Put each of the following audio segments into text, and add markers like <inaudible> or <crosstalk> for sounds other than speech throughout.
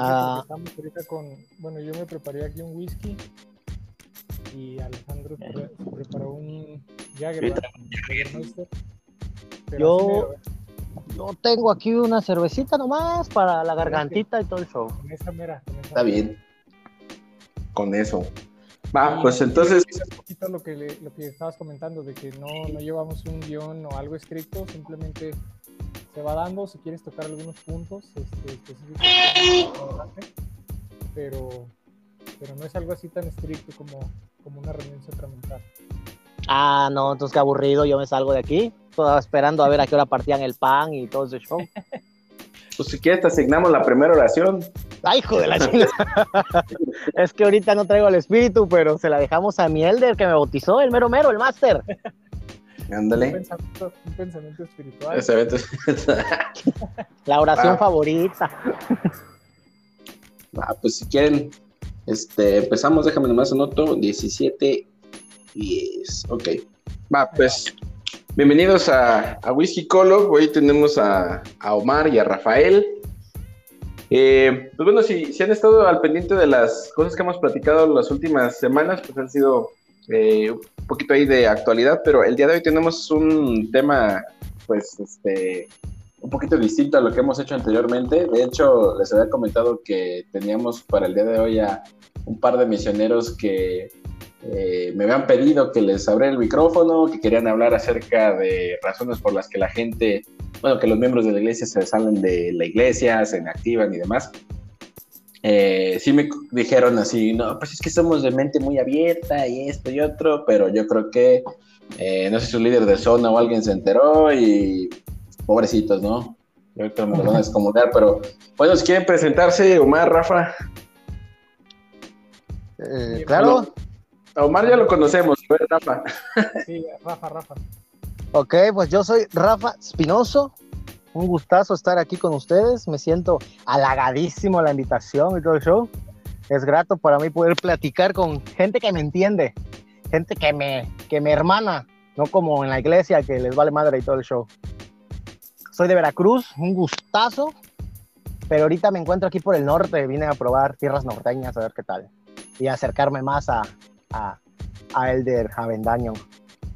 Ah. Estamos ahorita con, bueno, yo me preparé aquí un whisky y Alejandro se preparó un Jagger. Yo, yo tengo aquí una cervecita nomás para la gargantita y todo el show. Con esa mera. Está bien. Con eso. Va, pues entonces. Un poquito lo que, lo que estabas comentando, de que no, no llevamos un guion o algo estricto, simplemente se va dando si quieres tocar algunos puntos este, específicos, pero, pero no es algo así tan estricto como, como una reunión sacramental. Ah, no, entonces qué aburrido, yo me salgo de aquí, estaba esperando a ver a qué hora partían el pan y todo ese show. <laughs> Pues si quieres te asignamos la primera oración. Ay, hijo de la chingada. es que ahorita no traigo el espíritu, pero se la dejamos a mi elder que me bautizó, el mero mero, el máster. Ándale. Un pensamiento, espiritual. La oración ah. favorita. <laughs> Ah, pues si quieren, este, empezamos, déjame nomás anoto, 17, 10, ok. Va, pues, bienvenidos a, a Whisky Colo, hoy tenemos a, a, Omar y a Rafael. Eh, pues bueno, si, si han estado al pendiente de las cosas que hemos platicado las últimas semanas, pues han sido eh, un poquito ahí de actualidad, pero el día de hoy tenemos un tema, pues, este, un poquito distinto a lo que hemos hecho anteriormente. De hecho, les había comentado que teníamos para el día de hoy a un par de misioneros que eh, me habían pedido que les abriera el micrófono, que querían hablar acerca de razones por las que la gente, bueno, que los miembros de la iglesia se salen de la iglesia, se inactivan y demás eh, sí me dijeron así, no, pues es que somos de mente muy abierta y esto y otro, pero yo creo que, eh, no sé si un líder de zona o alguien se enteró y pobrecitos, ¿no? Yo creo que me lo van a descomodar, pero bueno, si quieren presentarse, Omar, Rafa. Eh, claro. A Omar ya lo conocemos, Rafa. Sí, Rafa, Rafa. Ok, pues yo soy Rafa Espinoso, un gustazo estar aquí con ustedes. Me siento halagadísimo la invitación y todo el show. Es grato para mí poder platicar con gente que me entiende, gente que me, que me hermana, no como en la iglesia que les vale madre y todo el show. Soy de Veracruz, un gustazo, pero ahorita me encuentro aquí por el norte. Vine a probar tierras norteñas a ver qué tal y acercarme más a, a, a Elder Avendaño,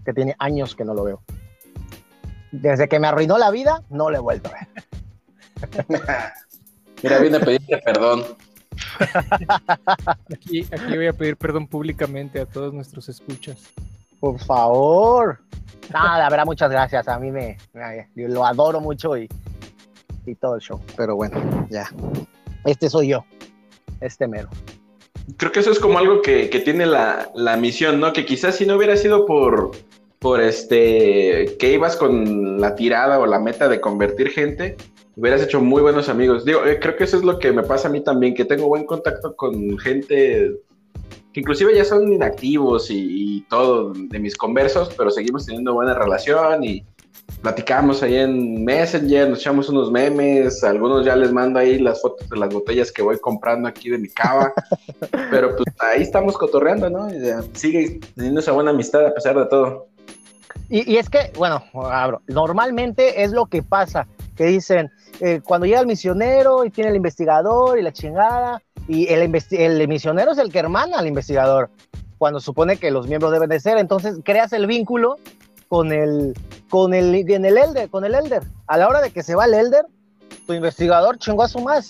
que tiene años que no lo veo desde que me arruinó la vida, no le he vuelto a ver. <laughs> Mira, viene a pedirte perdón. <laughs> Aquí, aquí voy a pedir perdón públicamente a todos nuestros escuchas. Por favor. Nada, la verdad, muchas gracias. A mí me, lo adoro mucho y, y todo el show. Pero bueno, ya. Este soy yo. Este mero. Creo que eso es como algo que, que tiene la, la misión, ¿no? Que quizás si no hubiera sido por, por este que ibas con la tirada o la meta de convertir gente, hubieras hecho muy buenos amigos. Digo, eh, creo que eso es lo que me pasa a mí también, que tengo buen contacto con gente que inclusive ya son inactivos y, todo de mis conversos, pero seguimos teniendo buena relación y platicamos ahí en Messenger, nos echamos unos memes, algunos ya les mando ahí las fotos de las botellas que voy comprando aquí de mi cava, <laughs> pero pues ahí estamos cotorreando, ¿no? sigue teniendo esa buena amistad a pesar de todo. Y, es que, bueno, normalmente es lo que pasa, que dicen, eh, cuando llega el misionero y tiene el investigador y la chingada, y el, el misionero es el que hermana al investigador, cuando supone que los miembros deben de ser, entonces creas el vínculo con el, con el, en el elder, con el elder. A la hora de que se va el elder, tu investigador chingó a su madre,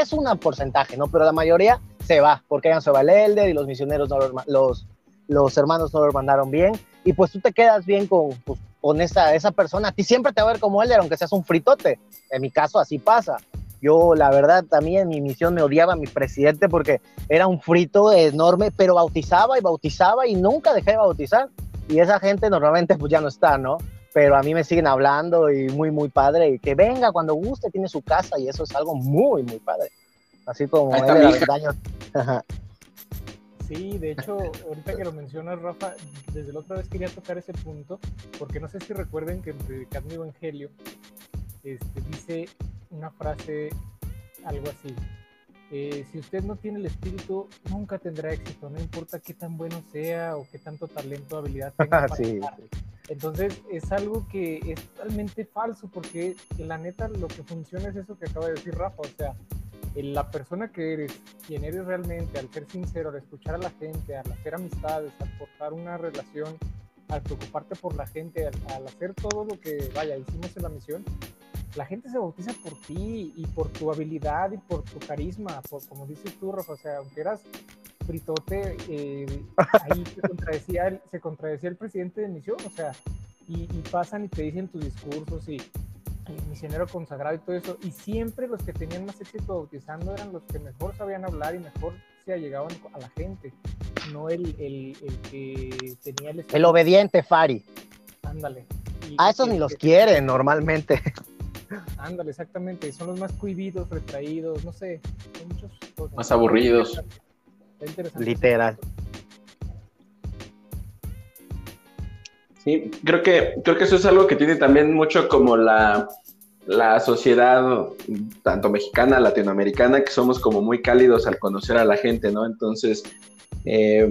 es un porcentaje, ¿no? Pero la mayoría se va, porque ya se va el elder y los misioneros no los, los hermanos no lo mandaron bien, y pues tú te quedas bien con, pues, con esa, esa persona, a ti siempre te va a ver como él, aunque seas un fritote, en mi caso así pasa, Yo, la verdad, también en mi misión me odiaba a mi presidente porque era un frito enorme, pero bautizaba y bautizaba y nunca dejé de bautizar. Y esa gente normalmente pues ya no está, ¿no? Pero a mí me siguen hablando y muy, muy padre. Y que venga cuando guste, tiene su casa y eso es algo muy, muy padre. Así como Ahí está mi hija. Sí, de hecho, ahorita que lo mencionas, Rafa, desde la otra vez quería tocar ese punto, porque no sé si recuerden que en Predicando Evangelio este, dice una frase, algo así. eh, si usted no tiene el espíritu, nunca tendrá éxito, no importa qué tan bueno sea o qué tanto talento o habilidad tenga. <laughs> para Sí. Entonces es algo que es totalmente falso porque la neta lo que funciona es eso que acaba de decir Rafa, o sea, la persona que eres, quien eres realmente, al ser sincero, al escuchar a la gente, al hacer amistades, al forjar una relación, al preocuparte por la gente, al, al hacer todo lo que, vaya, hicimos en la misión, la gente se bautiza por ti y por tu habilidad y por tu carisma, por, como dices tú, Rafa, o sea, aunque eras fritote, eh, ahí se contradecía, el, se contradecía el presidente de misión, o sea, y, y pasan y te dicen tus discursos y misionero consagrado y todo eso, y siempre los que tenían más éxito bautizando eran los que mejor sabían hablar y mejor se allegaban a la gente, no el, el, el que tenía el... El obediente Fari. Ándale. Y- A esos y ni los que- quieren normalmente. <laughs> Ándale, exactamente. Son los más cohibidos, retraídos, no sé. Son muchas cosas. Más aburridos. Está interesante. Literal. Sí, creo que, creo que eso es algo que tiene también mucho como la, la sociedad, tanto mexicana, latinoamericana, que somos como muy cálidos al conocer a la gente, ¿no? Entonces, eh,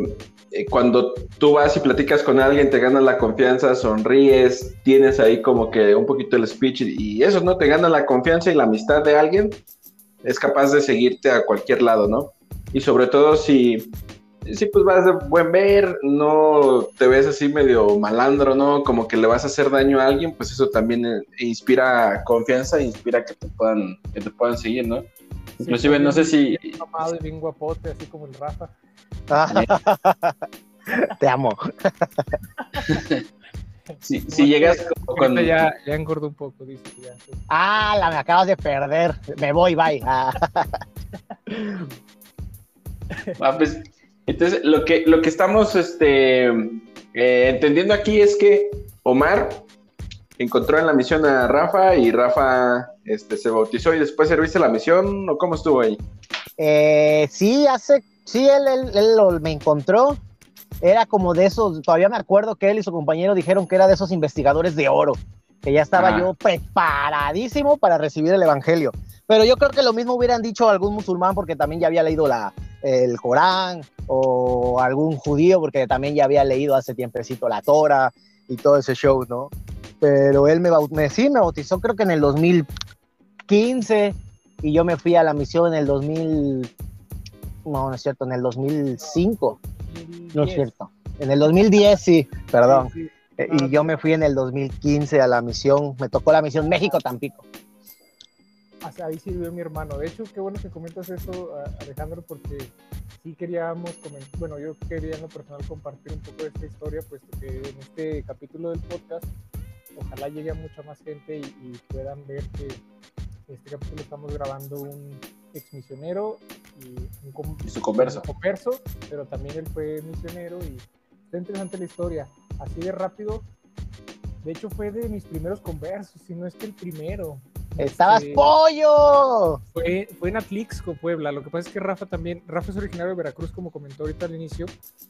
eh, cuando tú vas y platicas con alguien, te ganas la confianza, sonríes, tienes ahí como que un poquito el speech y, y eso, ¿no? Te gana la confianza y la amistad de alguien, es capaz de seguirte a cualquier lado, ¿no? Y sobre todo si, si pues vas de buen ver, no te ves así medio malandro, ¿no? Como que le vas a hacer daño a alguien, pues eso también eh, inspira confianza, inspira que te puedan, que te puedan seguir, ¿no? Sí, Inclusive no sé si, bien y bien guapote, así como el Rafa. <laughs> Te amo. <laughs> si, si llegas como con... Ya, ya engordó un poco, dice. Ya, sí. Ah, la me acabas de perder. Me voy, bye. Ah. Ah, pues, entonces, lo que, lo que estamos este, eh, entendiendo aquí es que Omar encontró en la misión a Rafa y Rafa este, se bautizó y después serviste la misión, ¿o cómo estuvo ahí? Eh, sí, hace, sí, él, él- me encontró. Era como de esos, todavía me acuerdo que él y su compañero dijeron que era de esos investigadores de oro, que ya estaba Ah. yo preparadísimo para recibir el evangelio. Pero yo creo que lo mismo hubieran dicho algún musulmán porque también ya había leído la, el Corán o algún judío porque también ya había leído hace tiempecito la Torah y todo ese show, ¿no? Pero él me, baut- me sí, me bautizó creo que en el 2015 y yo me fui a la misión en el 2000, no, no es cierto, en el 2005, no es 10. cierto, en el 2010 sí, perdón, Sí, sí. Eh, y yo me fui en el 2015 a la misión, me tocó la misión México-Tampico. Hasta ahí sirvió mi hermano. De hecho, qué bueno que comentas eso, Alejandro, porque sí queríamos comentar, bueno, yo quería en lo personal compartir un poco de esta historia, puesto que en este capítulo del podcast, ojalá llegue a mucha más gente y, y puedan ver que este capítulo estamos grabando un ex misionero y un, Y su converso. un converso, pero también él fue misionero y está interesante la historia. Así de rápido, de hecho fue de mis primeros conversos, si no es que el primero. ¡Estabas Este, pollo! fue, fue en Atlixco, Puebla. Lo que pasa es que Rafa también, Rafa es originario de Veracruz, como comentó ahorita al inicio,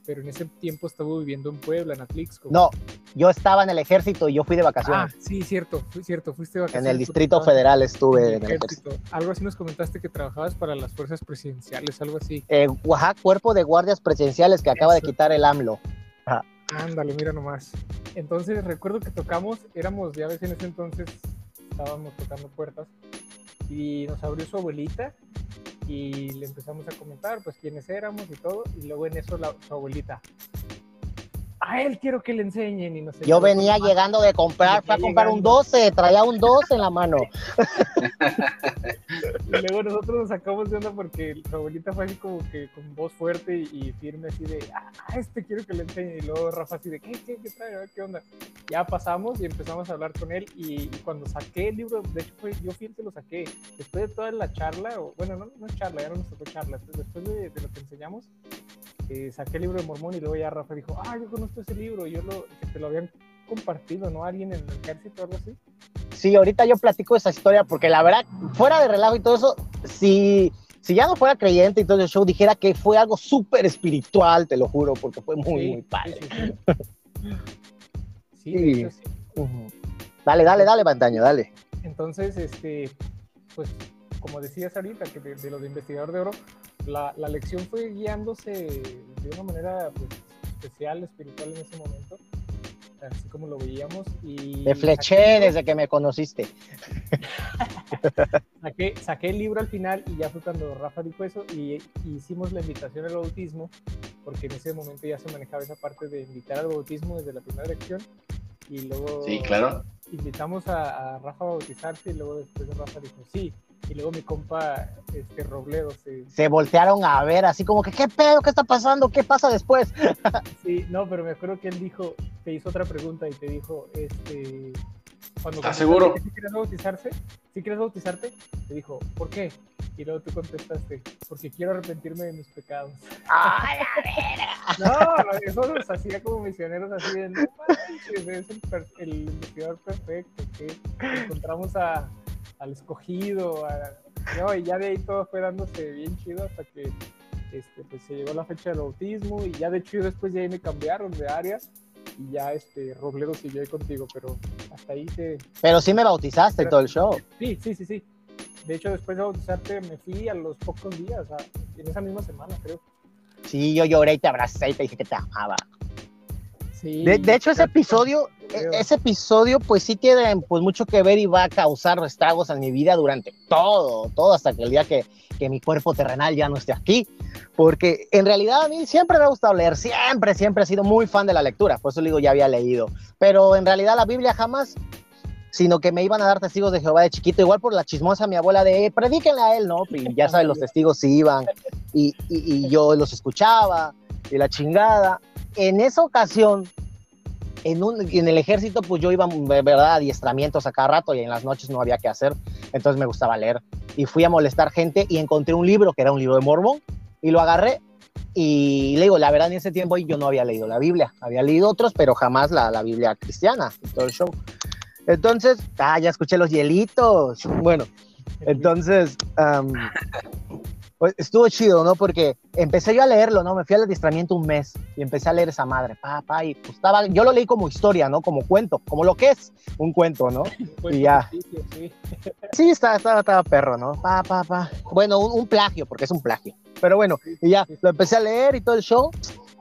pero en ese tiempo estuvo viviendo en Puebla, en Atlixco. No, yo estaba en el ejército y yo fui de Ah, vacaciones. sí, cierto, fui, cierto, fuiste de en vacaciones. el porque Distrito Federal en estuve el en el ejército. ejército. Algo así nos comentaste que trabajabas para las fuerzas presidenciales, algo así. Eh, Oaxaca, cuerpo de guardias presidenciales que acaba de quitar el AMLO. Ándale, mira nomás. Entonces recuerdo que tocamos, éramos, ya ves, en ese entonces estábamos tocando puertas y nos abrió su abuelita y le empezamos a comentar pues quiénes éramos y todo y luego en eso la, su abuelita. A él quiero que le enseñen y no sé. Yo venía llegando de comprar, fui a comprar un llegando. 12, traía un 12 en la mano. <laughs> Y luego nosotros nos sacamos de onda porque su abuelita fue así como que con voz fuerte y, firme, así de, ah, este quiero que le enseñe. Y luego Rafa así de, ¿qué, qué, qué trae? A ver qué onda. Ya pasamos y empezamos a hablar con él. Y, cuando saqué el libro, de hecho, fue, yo fui el que lo saqué. Después de toda la charla, o bueno, no, no charla, ya no nos tocó charla. después de, de lo que enseñamos, eh, saqué el libro de Mormón y luego ya Rafa dijo, ah, yo conozco ese libro. Y yo lo, que te lo habían compartido, ¿no? Alguien en el ejército o algo así. Sí, ahorita yo platico esa historia porque la verdad, fuera de relajo y todo eso, si, si ya no fuera creyente y todo el show, dijera que fue algo súper espiritual, te lo juro, porque fue muy, muy padre. Sí, sí. <laughs> Dale, dale, dale, Pantaño, dale. Entonces, este, pues, como decías ahorita, que de, lo de investigador de oro, la, la, lección fue guiándose de una manera pues, especial, espiritual en ese momento así como lo veíamos. Y Te fleché desde que me conociste. <laughs> saqué, el libro al final y ya fue cuando Rafa dijo eso y, hicimos la invitación al bautismo, porque en ese momento ya se manejaba esa parte de invitar al bautismo desde la primera lección y luego sí, claro. invitamos a, a Rafa a bautizarse y luego después Rafa dijo sí y luego mi compa este Robledo se... se voltearon a ver así como que qué pedo, qué está pasando, qué pasa después. <laughs> sí, no, pero me acuerdo que él dijo, te hizo otra pregunta y te dijo, este, cuando ¿Estás seguro? Si quieres bautizarse, si quieres bautizarte, te dijo, ¿por qué? Y luego tú contestaste, porque quiero arrepentirme de mis pecados. ¡Ay, <laughs> no, no, eso nos hacía como misioneros así de, no manches, es el, el investigador perfecto, que encontramos a al escogido, y ya de ahí todo fue dándose bien chido hasta que este, pues, se llegó la fecha del bautismo y ya de hecho después ya ahí me cambiaron de área y ya este Robledo siguió ahí contigo, pero hasta ahí te... Pero sí me bautizaste todo el show. Sí, sí, sí, sí. De hecho, después de bautizarte me fui a los pocos días, en esa misma semana, creo. Sí, yo lloré y te abracé y te dije que te amaba de, hecho, ese episodio, e, ese episodio, pues sí tiene pues, mucho que ver y va a causar estragos en mi vida durante todo, todo hasta que el día que, que mi cuerpo terrenal ya no esté aquí. Porque en realidad a mí siempre me ha gustado leer, siempre, siempre he sido muy fan de la lectura, por eso digo, ya había leído. Pero en realidad la Biblia jamás, sino que me iban a dar testigos de Jehová de chiquito, igual por la chismosa mi abuela de, eh, predíquenle a él, ¿no? Y ya saben, los <laughs> testigos sí iban y, y, y yo los escuchaba y la chingada en esa ocasión, en, un, en el ejército, pues yo iba, ¿verdad?, adiestramientos a cada rato y en las noches no había que hacer, entonces me gustaba leer. Y fui a molestar gente y encontré un libro, que era un libro de Mormón, y lo agarré y le digo, la verdad, en ese tiempo yo no había leído la Biblia, había leído otros, pero jamás la, la Biblia cristiana y todo el show. Entonces, ah, ya escuché los hielitos. Bueno, entonces, estuvo chido, ¿no? Porque empecé yo a leerlo, ¿no? Me fui al adiestramiento un mes y empecé a leer esa madre, papá, y pues estaba, yo lo leí como historia, ¿no? Como cuento, como lo que es un cuento, ¿no? <laughs> y ya. Sí, <laughs> sí estaba, estaba, perro, ¿no? Pa, pa, pa. Bueno, un, plagio, porque es un plagio. Pero bueno, y ya, lo empecé a leer y todo el show.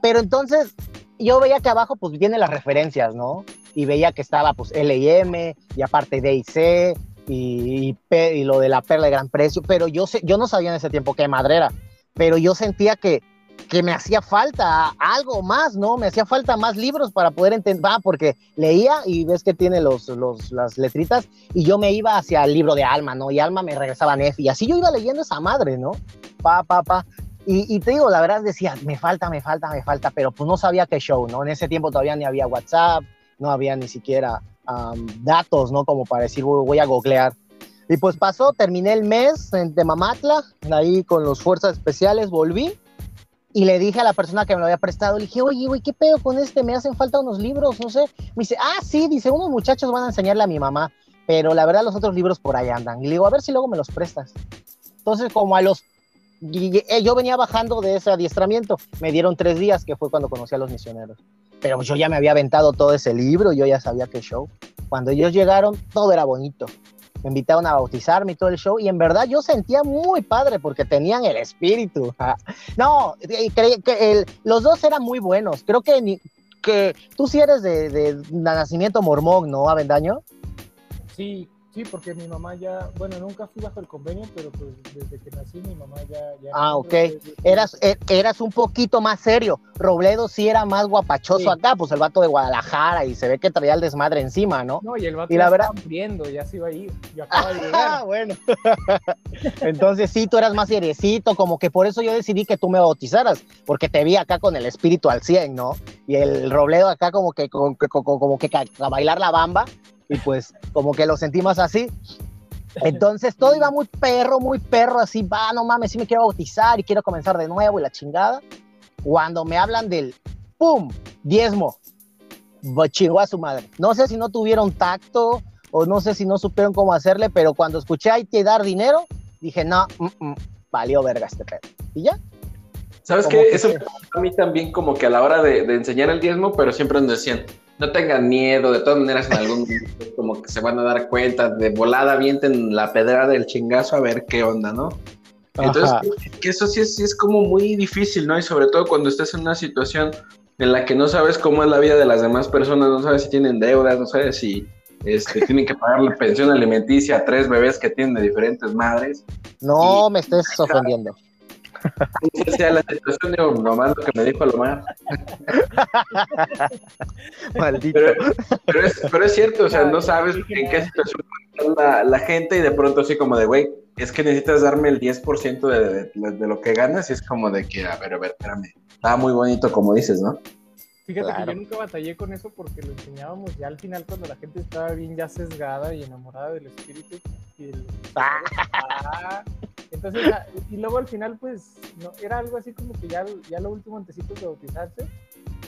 Pero entonces yo veía que abajo pues vienen las referencias, ¿no? Y veía que estaba pues L y M y aparte D y C y, y, lo de la perla de gran precio, pero yo, sé, yo no sabía en ese tiempo qué madrera, pero yo sentía que, que me hacía falta algo más, ¿no? Me hacía falta más libros para poder entender, ah, porque leía y ves que tiene los, los, las letritas y yo me iba hacia el libro de Alma, ¿no? Y Alma me regresaba a Nefi y así yo iba leyendo esa madre, ¿no? Pa, pa, pa. Y, y, te digo, la verdad decía, me falta, me falta, me falta, pero pues no sabía qué show, ¿no? En ese tiempo todavía ni había WhatsApp, no había ni siquiera datos, ¿no? Como para decir, voy a googlear. Y pues pasó, terminé el mes en Mamatla, ahí con los fuerzas especiales, volví y le dije a la persona que me lo había prestado, le dije, oye, güey, ¿qué pedo con este? Me hacen falta unos libros, no sé. Me dice, ah, sí, dice, unos muchachos van a enseñarle a mi mamá, pero la verdad los otros libros por ahí andan. Y le digo, a ver si luego me los prestas. Entonces, como a los... Eh, yo venía bajando de ese adiestramiento, me dieron tres días, que fue cuando conocí a los misioneros pero yo ya me había aventado todo ese libro, yo ya sabía qué show. Cuando ellos llegaron, todo era bonito. Me invitaron a bautizarme y todo el show, y en verdad yo sentía muy padre porque tenían el espíritu. <laughs> No, que los dos eran muy buenos. Creo que, que tú sí eres de, de, nacimiento mormón, ¿no, Avendaño? Sí, Sí, porque mi mamá ya, bueno, nunca fui bajo el convenio, pero pues desde que nací mi mamá ya... ya ah, ok. Eras, er, eras un poquito más serio. Robledo sí era más guapachoso acá, pues el vato de Guadalajara y se ve que traía el desmadre encima, ¿no? No, y el vato y la verdad... estaba ya se iba a ir. Yo <laughs> de llegar. Ah, bueno. <laughs> Entonces sí, tú eras más seriecito, como que por eso yo decidí que tú me bautizaras, porque te vi acá con el espíritu al 100, ¿no? Y el Robledo acá como que, como, como, como que a bailar la bamba y pues como que lo sentimos así. Entonces todo iba muy perro, muy perro, así, va, no mames, sí me quiero bautizar y quiero comenzar de nuevo y la chingada. Cuando me hablan del, ¡pum!, diezmo, chingó a su madre. No sé si no tuvieron tacto o no sé si no supieron cómo hacerle, pero cuando escuché hay que dar dinero, dije, no, mm, mm, valió verga este pedo. Y ya. ¿Sabes qué? Eso a mí también como que a la hora de, de enseñar el diezmo, pero siempre nos decían, no tengan miedo, de todas maneras en algún momento como que se van a dar cuenta, de volada avienten la pedra del chingazo a ver qué onda, ¿no? Entonces, que eso sí es, sí es como muy difícil, ¿no? Y sobre todo cuando estás en una situación en la que no sabes cómo es la vida de las demás personas, no sabes si tienen deudas, no sabes si este, tienen que pagar la pensión alimenticia a tres bebés que tienen de diferentes madres. No me estés ofendiendo. O sea, la situación de nomás lo que me dijo Lomar. <laughs> Maldito. Pero, es, pero, es, cierto, o sea, no sabes en qué situación está la, gente y de pronto así como de, güey, es que necesitas darme el 10% de, de, lo que ganas y es como de que, a ver, a ver, espérame. Está muy bonito como dices, ¿no? Fíjate que yo nunca batallé con eso porque lo enseñábamos ya al final cuando la gente estaba bien ya sesgada y enamorada del espíritu y el... Ah. Entonces, y luego al final, pues, no, era algo así como que ya, ya lo último antecitos de bautizarse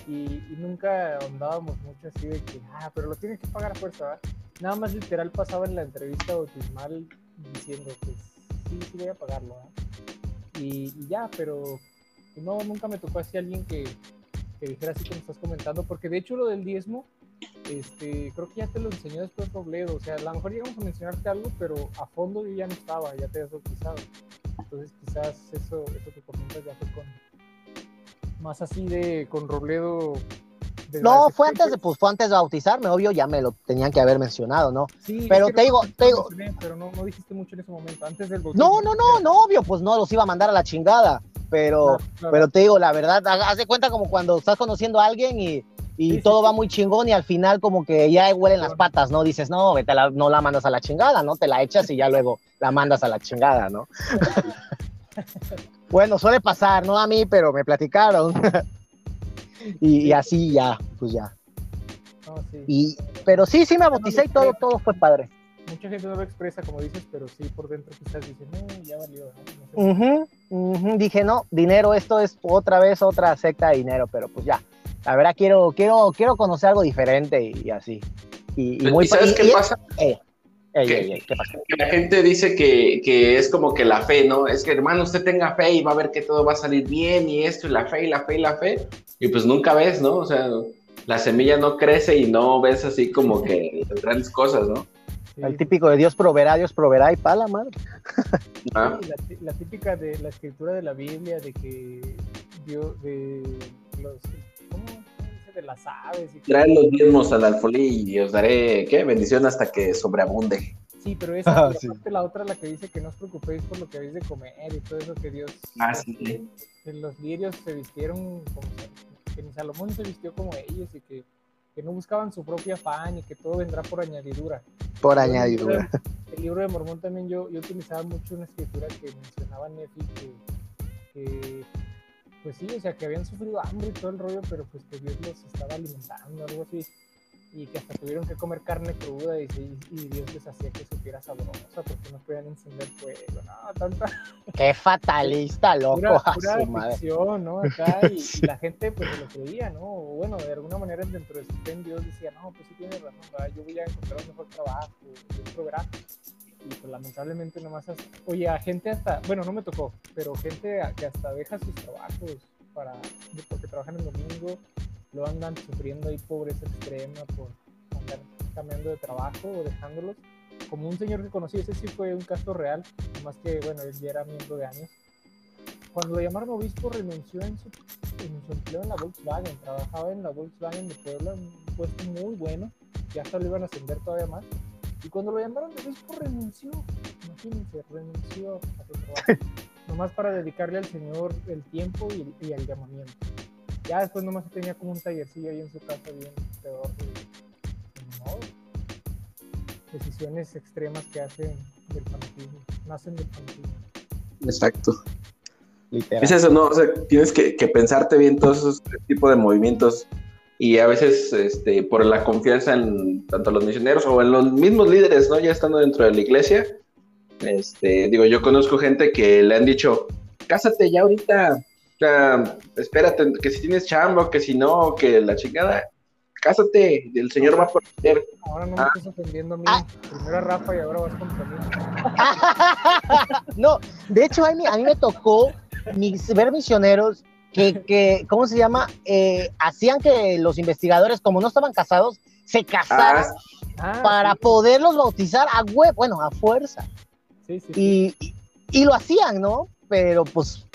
y, nunca ahondábamos mucho así de que, ah, pero lo tienes que pagar a fuerza, ¿verdad? Nada más literal pasaba en la entrevista bautismal diciendo, pues, sí, sí voy a pagarlo, Y, y, ya, pero no, nunca me tocó así alguien que, que dijera así como estás comentando, porque de hecho lo del diezmo, este, creo que ya te lo enseñó después Robledo, o sea, a lo mejor llegamos a mencionarte algo, pero a fondo yo ya no estaba, ya te habías bautizado. Entonces quizás eso, eso que comentas ya fue con más así de con Robledo. no, fue antes de, pues fue antes de bautizarme, obvio, ya me lo tenían que haber mencionado, ¿no? Sí, pero te digo, te digo. Pero no, no, dijiste mucho en ese momento, antes del No, no, no, no, obvio, pues no los iba a mandar a la chingada pero, pero te digo, la verdad, haz de cuenta como cuando estás conociendo a alguien y, y todo va muy chingón y al final como que ya huelen las patas, ¿no? Dices, no, la, no la mandas a la chingada, ¿no? Te la echas y ya luego la mandas a la chingada, ¿no? <laughs> bueno, suele pasar, no a mí, pero me platicaron. <laughs> y, así ya, pues ya. Y, pero sí, sí me bauticé y todo, todo fue padre mucha gente no lo expresa como dices, pero sí por dentro quizás dicen, no, ya valió. Dije, no, dinero, esto es otra vez otra secta de dinero, pero pues ya. La verdad quiero, quiero, quiero conocer algo diferente y, así. Y, muy ¿Sabes qué pasa? Eh, ¿qué pasa? Que la gente dice que, que, es como que la fe, ¿no? Es que hermano, usted tenga fe y va a ver que todo va a salir bien y esto y la fe y la fe y la fe. Y pues nunca ves, ¿no? O sea, la semilla no crece y no ves así como que <laughs> grandes cosas, ¿no? El típico de Dios proveerá, Dios proveerá y pala, madre. Ah. la, típica de la escritura de la Biblia, de que Dios, de los, De las aves. Y Trae los diezmos al alfolí y os daré, ¿qué? Bendición hasta que sobreabunde. Sí, pero <laughs> esa ah, la otra, la que dice que no os preocupéis por lo que habéis de comer y todo eso que Dios. Ah, sí. Que los lirios se vistieron como. Que ni Salomón se vistió como ellos y que que no buscaban su propia afán y que todo vendrá por añadidura. Por añadidura. El libro de Mormón también yo, yo utilizaba mucho una escritura que mencionaba Nefi que, pues sí, o sea, que habían sufrido hambre y todo el rollo, pero pues que Dios los estaba alimentando, algo así y que hasta tuvieron que comer carne cruda y, Dios les hacía que supiera sabrosa porque no podían encender fuego, no, tanta... <laughs> Qué fatalista, loco. Pura, <laughs> pura ficción, ¿no? Acá y, <laughs> la gente pues lo creía, ¿no? O bueno, de alguna manera dentro de su fe Dios decía, no, pues sí tiene razón, ¿verdad? yo voy a encontrar un mejor trabajo, un programa. Y pues lamentablemente nomás, hasta... oye, a gente hasta, bueno, no me tocó, pero gente que hasta deja sus trabajos para, porque trabajan el domingo lo andan sufriendo ahí pobreza extrema por andar cambiando de trabajo o dejándolos. Como un señor que conocí, ese sí fue un caso real, más que, bueno, él ya era miembro de años. Cuando lo llamaron obispo, renunció en su, empleo en la Volkswagen. Trabajaba en la Volkswagen de Puebla, un puesto muy bueno, ya hasta lo iban a ascender todavía más. Y cuando lo llamaron de Vespo renunció, imagínense, renunció a su trabajo, nomás para dedicarle al Señor el tiempo y, y el llamamiento. Ya después nomás tenía como un tallercillo ahí en su casa bien peor. Y, no, decisiones extremas que hacen del fanatismo, nacen del fanatismo. Exacto. Literal. Es eso, ¿no? O sea, tienes que, que pensarte bien todos esos tipos de movimientos y a veces este, por la confianza en tanto los misioneros o en los mismos líderes, ¿no? Ya estando dentro de la iglesia, este, digo, yo conozco gente que le han dicho, cásate ya ahorita, o sea, espérate, que si tienes chamba, que si no, que la chingada, cásate, el Señor va a proteger. Ahora no Ah. me estás ofendiendo a mí. Ah. Primero a Rafa y ahora vas contra mí. <laughs> no, de hecho a mí, a mí me tocó mis- ver misioneros que, que, ¿cómo se llama? Eh, hacían que los investigadores, como no estaban casados, se casaran Ah, para sí, poderlos bautizar a web, bueno, a fuerza. sí, sí, sí. Y, y, y lo hacían, ¿no? Pero pues,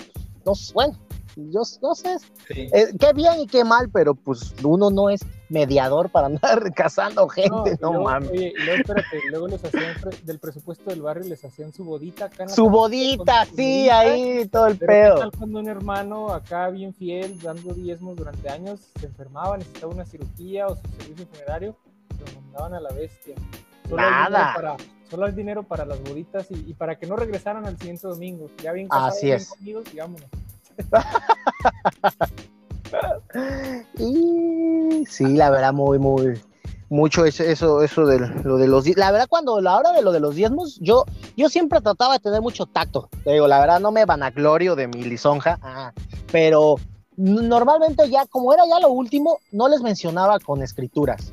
no, bueno, yo no sé, eh, qué bien y qué mal, pero pues uno no es mediador para andar <laughs> casando gente, no, luego, mames. Oye, luego espérate, luego les hacían del presupuesto del barrio, les hacían su bodita acá en la Su bodita, su sí, bodita, ahí todo el Pero ¿qué pedo. cuando un hermano acá bien fiel, dando diezmos durante años, se enfermaba, necesitaba una cirugía o su servicio funerario, lo mandaban a la bestia. Solo Nada. para, solo hay dinero para las boditas y, y para que no regresaran al siguiente domingo. Ya bien Así casados, bien es. comidos y vámonos. <laughs> <laughs> Y sí, la verdad, muy, muy, mucho eso, eso, de lo de los La verdad, cuando la hora de lo de los diezmos, yo, yo siempre trataba de tener mucho tacto. Te digo, la verdad, no me vanaglorio de mi lisonja, ah, pero normalmente ya, como era ya lo último, no les mencionaba con escrituras.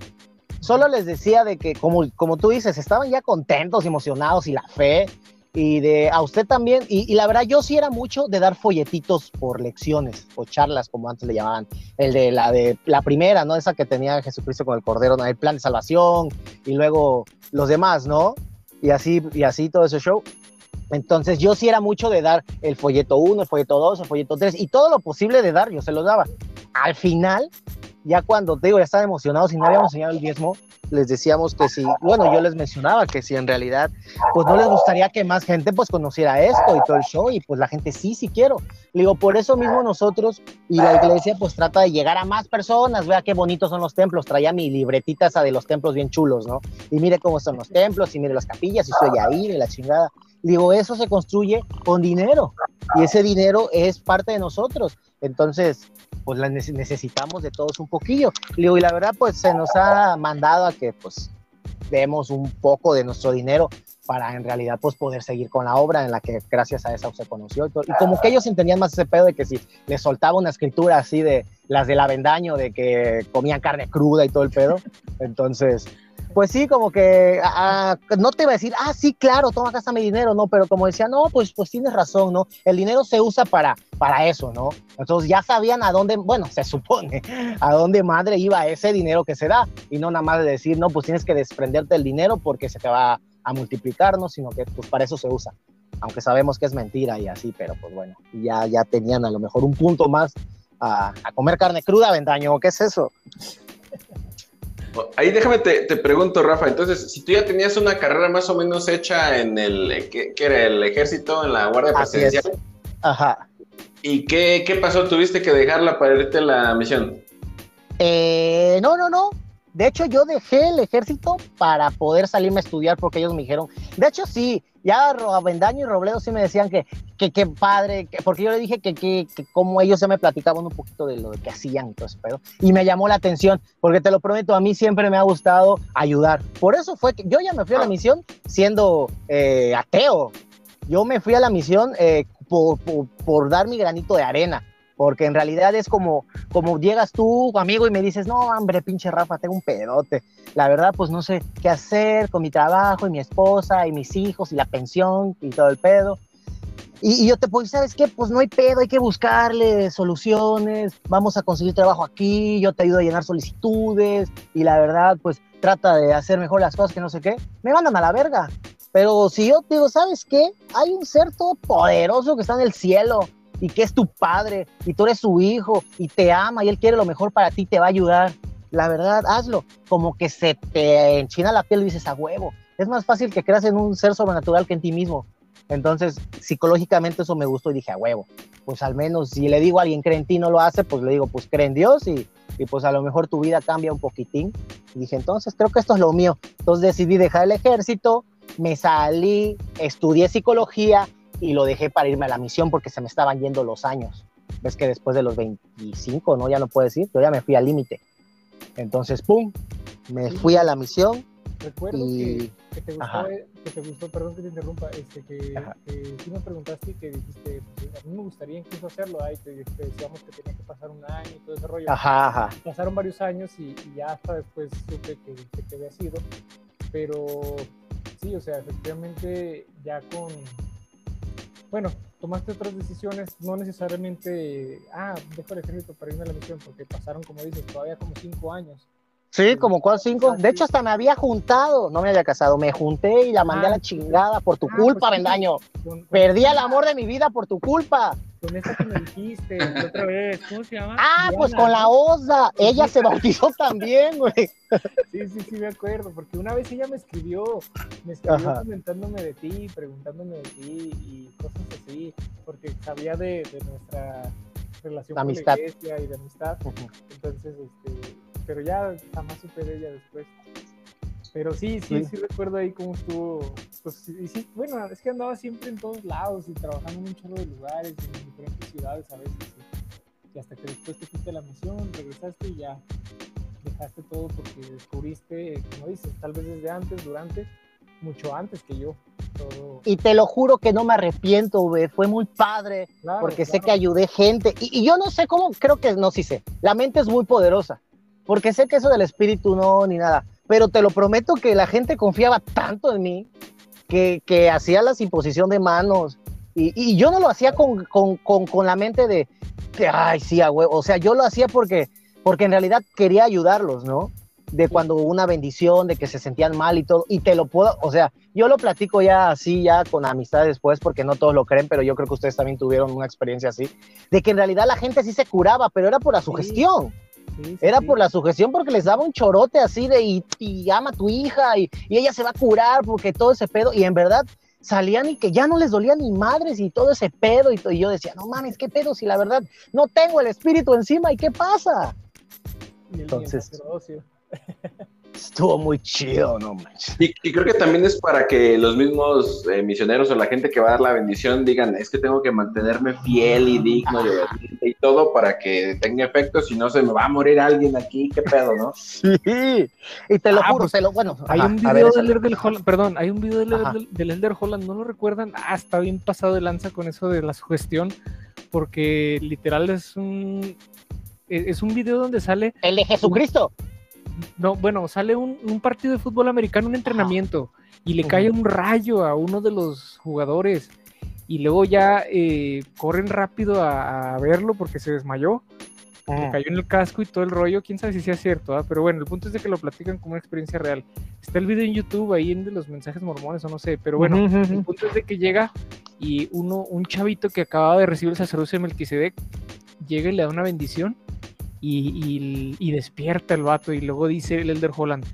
Solo les decía de que, como, como tú dices, estaban ya contentos, emocionados y la fe, y de a usted también, y, la verdad yo sí era mucho de dar folletitos por lecciones o charlas, como antes le llamaban, el de la de la primera, ¿no? Esa que tenía Jesucristo con el Cordero, ¿no? el plan de salvación, y luego los demás, ¿no? Y así, y así todo ese show. Entonces yo sí era mucho de dar el folleto 1, el folleto 2, el folleto 3, y todo lo posible de dar, yo se los daba. Al final, ya cuando, te digo, ya estaban emocionados y no habíamos enseñado el diezmo, les decíamos que si, bueno, yo les mencionaba que si en realidad, pues no les gustaría que más gente pues conociera esto y todo el show, y pues la gente sí, sí quiero. Le digo, por eso mismo nosotros y la iglesia pues trata de llegar a más personas, vea qué bonitos son los templos, traía mi libretita esa de los templos bien chulos, ¿no? Y mire cómo son los templos, y mire las capillas, y estoy ahí, de la chingada. Digo, eso se construye con dinero, y ese dinero es parte de nosotros. Entonces, pues la nece- necesitamos de todos un poquillo. Digo, y la verdad, pues se nos ha mandado a que pues demos un poco de nuestro dinero para en realidad pues poder seguir con la obra en la que gracias a esa se conoció y, y como que ellos entendían más ese pedo de que si les soltaba una escritura así de las del avendaño de que comían carne cruda y todo el pedo entonces pues sí como que ah, no te iba a decir ah sí claro toma acá está mi dinero no pero como decía no pues pues tienes razón no el dinero se usa para para eso no entonces ya sabían a dónde bueno se supone a dónde madre iba ese dinero que se da y no nada más de decir no pues tienes que desprenderte del dinero porque se te va a multiplicar, ¿no? Sino que pues para eso se usa. Aunque sabemos que es mentira y así, pero pues bueno, ya, ya tenían a lo mejor un punto más a, comer carne cruda, Ventaño, ¿qué es eso? Ahí déjame te, te pregunto, Rafa, entonces, si tú ya tenías una carrera más o menos hecha en el, ¿qué, qué era? El ejército, en la Guardia. Presidencial, Ajá. ¿y qué, qué pasó? ¿Tuviste que dejarla para irte a la misión? Eh, no, no, no. De hecho, yo dejé el ejército para poder salirme a estudiar porque ellos me dijeron, de hecho sí, ya Avendaño y Robledo sí me decían que que qué padre, que- porque yo le dije que, que, que como ellos ya me platicaban un poquito de lo que hacían y todo ese pedo, y me llamó la atención, porque te lo prometo, a mí siempre me ha gustado ayudar. Por eso fue que yo ya me fui a la misión siendo eh, ateo. Yo me fui a la misión eh, por, por, por dar mi granito de arena, porque en realidad es como, como llegas tú, amigo, y me dices, no, hombre, pinche Rafa, tengo un pedote. La verdad, pues no sé qué hacer con mi trabajo y mi esposa y mis hijos y la pensión y todo el pedo. Y, y yo te puedo decir, ¿sabes qué? Pues no hay pedo, hay que buscarle soluciones, vamos a conseguir trabajo aquí, yo te ayudo a llenar solicitudes y la verdad, pues trata de hacer mejor las cosas que no sé qué. Me mandan a la verga. Pero si yo te digo, ¿sabes qué? Hay un ser todopoderoso que está en el cielo y que es tu padre y tú eres su hijo y te ama y él quiere lo mejor para ti, te va a ayudar. La verdad, hazlo. Como que se te enchina la piel y dices a huevo. es más fácil que creas en un ser sobrenatural que en ti mismo. Entonces, psicológicamente eso me gustó y dije, a huevo, pues al menos si le digo a alguien cree en ti no lo hace, pues le digo, pues cree en Dios y, y pues a lo mejor tu vida cambia un poquitín. Y dije, entonces creo que esto es lo mío. Entonces decidí dejar el ejército, me salí, estudié psicología y lo dejé para irme a la misión porque se me estaban yendo los años. Ves que después de los 25, ¿no? Ya no puedo decir, yo ya me fui al límite. Entonces, ¡pum! Me fui a la misión. Recuerdo Y- que, que te gustó, eh, que te gustó, perdón que te interrumpa, este, que, que sí me preguntaste y que dijiste, pues, a mí me gustaría incluso hacerlo, ahí te, te decíamos que tenía que pasar un año y todo ese rollo. Ajá, ajá. Pasaron varios años y, y ya hasta después supe que, que te había sido, pero sí, o sea, efectivamente ya con, bueno, tomaste otras decisiones, no necesariamente, ah, dejo el ejército para irme a la misión, porque pasaron, como dices, todavía como cinco años. Sí, como cuatro, cinco. Ah, De hecho, hasta me había juntado. No me había casado. Me junté y la mandé a Ah, la chingada por tu Ah, culpa, pues. Con- con- Perdí el amor de mi vida por tu culpa. Con esta que me dijiste otra vez, ¿cómo se llama? Ah, pues con la osa. Ella se bautizó <laughs> también, güey. Sí, sí, sí, me acuerdo, porque una vez ella me escribió, me escribió Ajá. comentándome de ti, preguntándome de ti y cosas así, porque sabía de, de nuestra relación Amistad. con la iglesia y de amistad, entonces, este, pero ya jamás supe de ella después. Pero sí, sí, Sí. sí, recuerdo ahí cómo estuvo, pues, y sí, bueno, es que andaba siempre en todos lados y trabajando en un chorro de lugares, en diferentes ciudades a veces, y, y hasta que después te fuiste a la misión, regresaste y ya dejaste todo porque descubriste, como dices, tal vez desde antes, durante, mucho antes que yo, todo. Y te lo juro que no me arrepiento, güey. Fue muy padre. Claro, porque sé claro. que ayudé gente. Y, y yo no sé cómo, creo que no, sí sé. La mente es muy poderosa. Porque sé que eso del espíritu no, ni nada. Pero te lo prometo que la gente confiaba tanto en mí que, que hacía la imposición de manos. Y, y yo no lo hacía con, con, con, con la mente de, de, ay, sí, a huevo. O sea, yo lo hacía porque, porque en realidad quería ayudarlos, ¿no? De cuando hubo una bendición, de que se sentían mal y todo. Y te lo puedo, o sea, yo lo platico ya así, ya con amistad después, porque no todos lo creen, pero yo creo que ustedes también tuvieron una experiencia así, de que en realidad la gente sí se curaba, pero era por la sugestión. Sí, sí, Era sí. por la sugestión porque les daba un chorote así de y, y ama a tu hija y, y ella se va a curar porque todo ese pedo. Y en verdad salían y que ya no les dolía ni madres y todo ese pedo. Y, yo decía, no mames, qué pedo si la verdad no tengo el espíritu encima y qué pasa. Y el- entonces-. <laughs> Estuvo muy chido, no manches. Y, y creo que también es para que los mismos eh, misioneros o la gente que va a dar la bendición digan, es que tengo que mantenerme fiel y digno y todo para que tenga efecto, si no se me va a morir alguien aquí, qué pedo, ¿no? <laughs> Sí. Y te lo Ah, juro, pues, te lo, bueno. Hay ajá, un video ver, del. Elder Holland, perdón, hay un video del, Ajá. del, del Elder Holland, ¿no lo recuerdan? Ah, está bien pasado de lanza con eso de la sugestión, porque literal es un es es un video donde sale El de Jesucristo. No, bueno, sale un, un partido de fútbol americano, un entrenamiento, y le cae un rayo a uno de los jugadores, y luego ya eh, corren rápido a, a verlo porque se desmayó, le cayó en el casco y todo el rollo, quién sabe si sea cierto, ¿ah? pero bueno, el punto es de que lo platican como una experiencia real. Está el video en YouTube ahí en de los mensajes mormones o no sé, pero bueno, Ujú, ujú, el punto es de que llega y uno, un chavito que acaba de recibir el sacerdocio de Melquisedec, llega y le da una bendición y, y- y despierta el vato y luego dice el Elder Holland,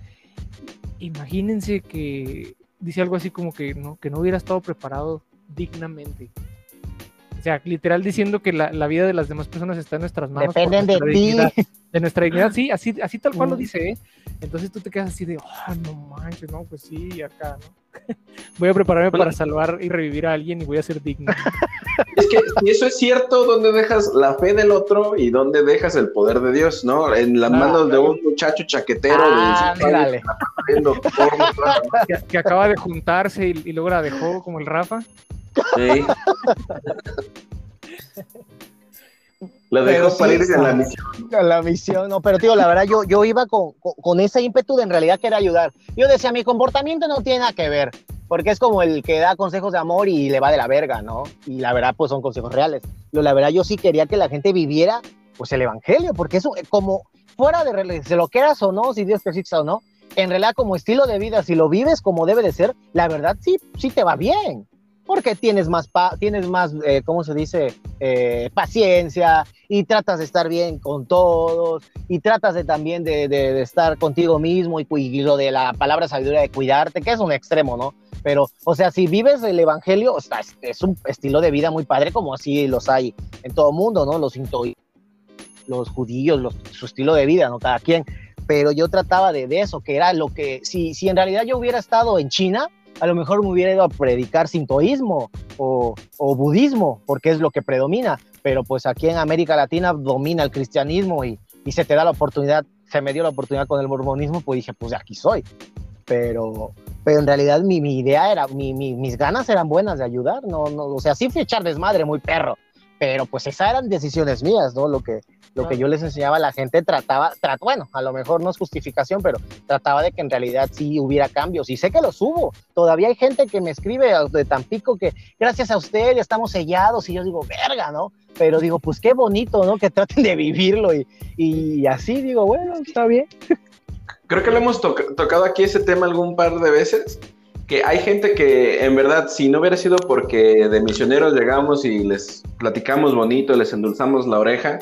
imagínense que dice algo así como que no, que no hubiera estado preparado dignamente. O sea, literal diciendo que la, la vida de las demás personas está en nuestras manos. Dependen de ti. de nuestra dignidad, sí, así, así tal cual lo Mm. dice, ¿eh? Entonces tú te quedas así de, ah, no manches, no, pues sí, acá, ¿no? <laughs> voy a prepararme Bueno. para salvar y revivir a alguien y voy a ser digno. <laughs> Es que si eso es cierto, ¿dónde dejas la fe del otro y dónde dejas el poder de Dios, no? En las Ah, manos de un muchacho chaquetero Ah, de toda la- que, que acaba de juntarse y, y luego la dejó como el Rafa. Sí. <laughs> Lo dejó sí, para irse a la misión. A la misión, no, pero tío, la verdad, yo, yo iba con, con, con ese ímpetu de en realidad querer ayudar. Yo decía, mi comportamiento no tiene nada que ver, porque es como el que da consejos de amor y le va de la verga, ¿no? Y la verdad, pues son consejos reales. Pero la verdad, yo sí quería que la gente viviera, pues, el evangelio, porque eso, eh, como fuera de si lo quieras o no, si Dios te existe o no, en realidad, como estilo de vida, si lo vives como debe de ser, la verdad, sí, sí te va bien. Porque tienes más, pa tienes más eh, ¿cómo se dice? Eh, paciencia y tratas de estar bien con todos y tratas de también de, de, estar contigo mismo y, y, lo de la palabra sabiduría de cuidarte, que es un extremo, ¿no? Pero, o sea, si vives el evangelio, o sea, es, es un estilo de vida muy padre como así los hay en todo mundo, ¿no? Los los judíos, los, su estilo de vida, ¿no? Cada quien. Pero yo trataba de, de eso, que era lo que, si, si en realidad yo hubiera estado en China, a lo mejor me hubiera ido a predicar sintoísmo o, o, budismo, porque es lo que predomina, pero pues aquí en América Latina domina el cristianismo y, y se te da la oportunidad, se me dio la oportunidad con el mormonismo, pues dije, pues de aquí soy. Pero, pero en realidad mi, mi idea era, mi, mi, mis ganas eran buenas de ayudar, no, no, o sea, sí fui echar desmadre muy perro, pero pues esas eran decisiones mías, ¿no? Lo que, lo que yo les enseñaba a la gente trataba, trat, bueno, a lo mejor no es justificación, pero trataba de que en realidad sí hubiera cambios. Y sé que los hubo. Todavía hay gente que me escribe de Tampico que gracias a usted ya estamos sellados. Y yo digo, verga, ¿no? Pero digo, pues qué bonito, ¿no? Que traten de vivirlo. Y, y así digo, bueno, está bien. Creo que lo hemos to tocado aquí ese tema algún par de veces que hay gente que en verdad, si no hubiera sido porque de misioneros llegamos y les platicamos bonito, les endulzamos la oreja,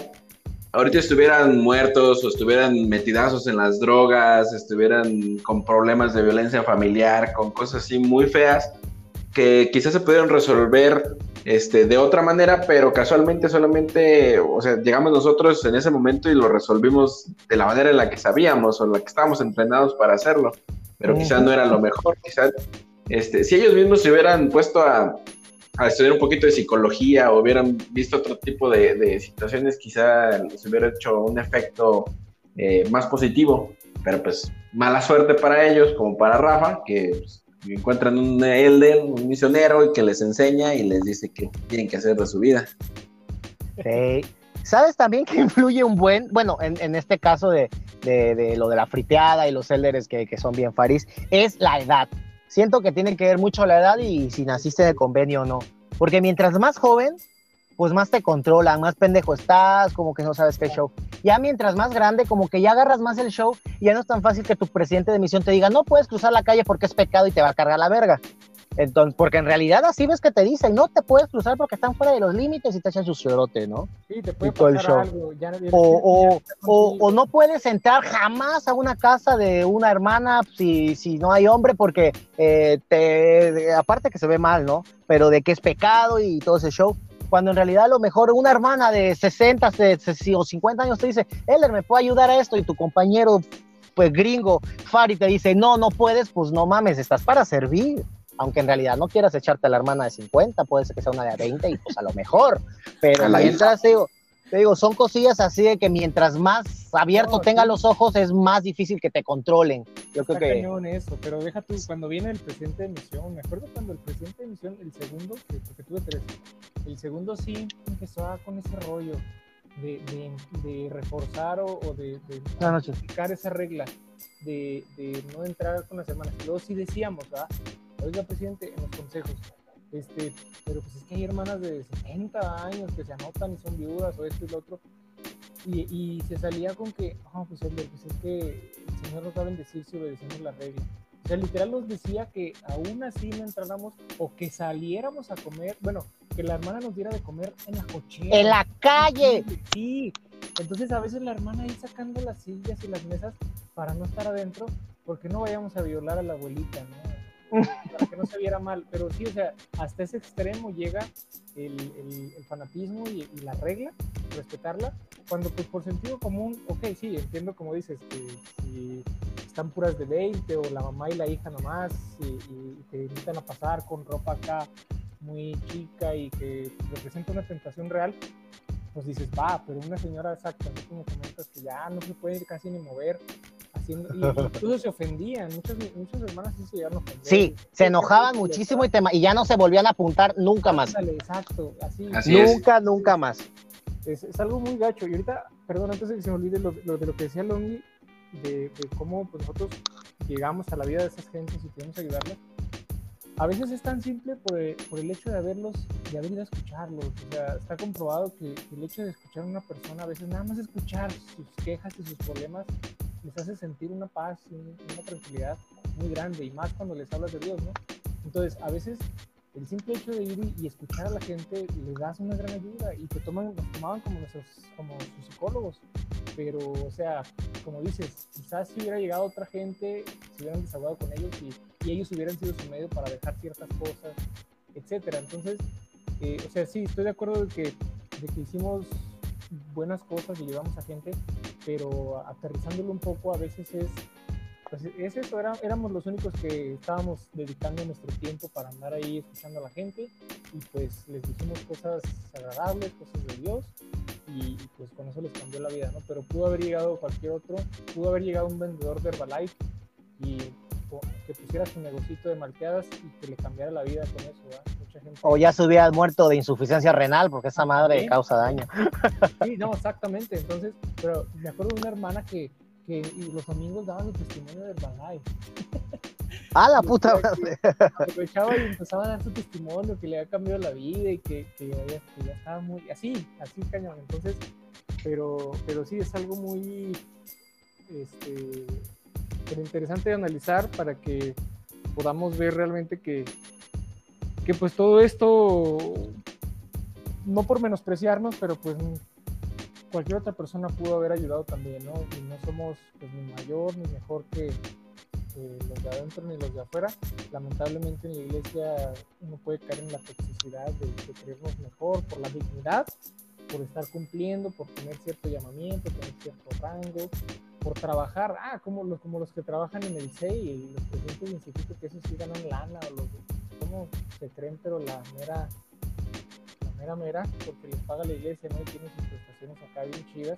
ahorita estuvieran muertos o estuvieran metidazos en las drogas, estuvieran con problemas de violencia familiar, con cosas así muy feas, que quizás se pudieron resolver este, de otra manera, pero casualmente solamente, o sea, llegamos nosotros en ese momento y lo resolvimos de la manera en la que sabíamos o en la que estábamos entrenados para hacerlo pero quizás no era lo mejor, quizás este, si ellos mismos se hubieran puesto a, a, estudiar un poquito de psicología o hubieran visto otro tipo de, de situaciones, quizá se hubiera hecho un efecto eh, más positivo, pero pues mala suerte para ellos como para Rafa, que pues, encuentran un elder, un misionero y que les enseña y les dice qué tienen que hacer de su vida. Sí. ¿Sabes también que <laughs> influye un buen, bueno, en, en este caso de, de, de, lo de la friteada y los elders que, que son bien faris, es la edad. Siento que tiene que ver mucho la edad y si naciste de convenio o no. Porque mientras más joven, pues más te controlan, más pendejo estás, como que no sabes qué show. Ya mientras más grande, como que ya agarras más el show y ya no es tan fácil que tu presidente de misión te diga, no puedes cruzar la calle porque es pecado y te va a cargar la verga. Entonces, porque en realidad así ves que te dicen, no te puedes cruzar porque están fuera de los límites y te echan su suerote, ¿no? Sí, te puede pasar algo. Ya, ya, o, o, o, o, no puedes entrar jamás a una casa de una hermana si, si no hay hombre porque eh, te, aparte que se ve mal, ¿no? Pero de que es pecado y todo ese show. Cuando en realidad a lo mejor una hermana de 60 o 50 años te dice, Eller, ¿me puede ayudar a esto? Y tu compañero, pues gringo, Fari, te dice, no, no puedes, pues no mames, estás para servir aunque en realidad no quieras echarte a la hermana de 50, puede ser que sea una de 20 y pues a lo mejor, pero mientras digo, te digo, son cosillas así de que mientras más abierto no, tenga sí. los ojos es más difícil que te controlen. Yo Está creo que cañón eso, pero deja tú, cuando viene el presidente de misión, me acuerdo cuando el presidente de misión, el segundo, que, porque tuve tres, el segundo sí empezó a, con ese rollo de, de, de reforzar o, o de, de aplicar esa regla de, de, no entrar con las hermanas. Luego sí decíamos, ¿verdad? Oiga, presidente, en los consejos, este, pero pues es que hay hermanas de 70 años que se anotan y son viudas o esto y lo otro, y, y se salía con que, oh, pues, pues es que el Señor nos va a bendecir si obedecemos la regla. O sea, literal nos decía que aún así no entráramos o que saliéramos a comer, bueno, que la hermana nos diera de comer en la cochera. En la calle. Sí. Entonces a veces la hermana ahí sacando las sillas y las mesas para no estar adentro, porque no vayamos a violar a la abuelita, ¿no? Para que no se viera mal, pero sí, o sea, hasta ese extremo llega el, el, el fanatismo y, y, la regla, respetarla, cuando pues por sentido común, ok, sí, entiendo como dices, que si están puras de 20 o la mamá y la hija nomás y, y te invitan a pasar con ropa acá muy chica y que representa una tentación real, pues dices, va, pero una señora exacta, como comentas, que ya no se puede casi ni mover, haciendo, y incluso se ofendían, muchas, muchas hermanas sí se llegaron a ofender. Sí, se enojaban muchísimo y, te, y, ya no se volvían a apuntar nunca más. Ándale, exacto, así. así nunca, es. nunca más. Es, es, algo muy gacho. Y ahorita, perdón, antes de que se me olvide lo, lo de lo que decía Longi, de, de, cómo pues, nosotros llegamos a la vida de esas gentes y queremos ayudarlas. A veces es tan simple por el, por el hecho de haberlos, de haber ido a escucharlos. O sea, está comprobado que el hecho de escuchar a una persona, a veces nada más escuchar sus quejas y sus problemas, les hace sentir una paz y una tranquilidad muy grande, y más cuando les hablas de Dios, ¿no? Entonces, a veces el simple hecho de ir y, escuchar a la gente le das una gran ayuda y te toman, nos tomaban como, nuestros, como sus psicólogos. Pero, o sea, como dices, quizás si hubiera llegado otra gente, se hubieran desahogado con ellos y, ellos hubieran sido su medio para dejar ciertas cosas, etcétera. Entonces, eh, o sea, sí, estoy de acuerdo de que, de que hicimos buenas cosas y llevamos a gente, pero aterrizándolo un poco a veces es pues es eso, éramos los únicos que estábamos dedicando nuestro tiempo para andar ahí escuchando a la gente y pues les dijimos cosas agradables, cosas de Dios y pues con eso les cambió la vida, ¿no? Pero pudo haber llegado cualquier otro, pudo haber llegado un vendedor de Herbalife y que pusiera su negocito de malteadas y que le cambiara la vida con eso, ¿verdad? O ya se hubiera muerto de insuficiencia renal porque esa madre causa daño. <laughs> Sí, no, exactamente. Entonces, pero me acuerdo de una hermana que que los domingos daban el testimonio del Balay. ¡Ah, la puta madre! Aprovechaba y empezaba a dar su testimonio, que le había cambiado la vida y que, que, ya, estaba muy... Así, así cañón. Entonces, pero, pero sí, es algo muy este, interesante de analizar para que podamos ver realmente que, que pues todo esto, no por menospreciarnos, pero pues cualquier otra persona pudo haber ayudado también, ¿no? Y no somos pues, ni mayor ni mejor que los de adentro ni los de afuera. Lamentablemente en la iglesia uno puede caer en la toxicidad de, creernos mejor por la dignidad, por estar cumpliendo, por tener cierto llamamiento, tener cierto rango, por trabajar, ah, como los, como los que trabajan en el CEI, los presidentes del instituto que esos sí ganan lana, o los, ¿cómo se creen? Pero la mera mera mera, porque les paga la iglesia, ¿no? Y tienen sus prestaciones acá bien chidas.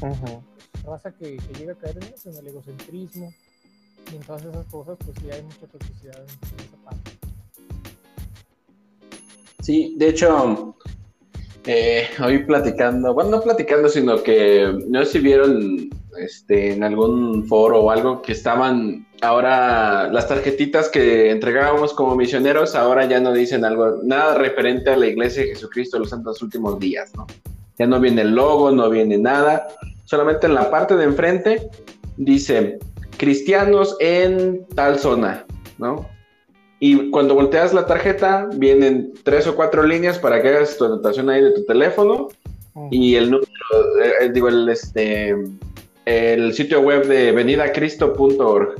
Pues, raza que, que, llega a caer en eso, en el egocentrismo y en todas esas cosas, pues sí hay mucha toxicidad en, esa parte. Sí, de hecho, eh, hoy platicando, bueno, no platicando, sino que no sé si vieron este, en algún foro o algo que estaban ahora las tarjetitas que entregábamos como misioneros ahora ya no dicen algo, nada referente a la iglesia de Jesucristo de los Santos Últimos Días, ¿no? Ya no viene el logo, no viene nada, solamente en la parte de enfrente dice cristianos en tal zona, ¿no? Y cuando volteas la tarjeta, vienen tres o cuatro líneas para que hagas tu anotación ahí de tu teléfono y el número, eh, digo, el, este, el sitio web de venidacristo.org.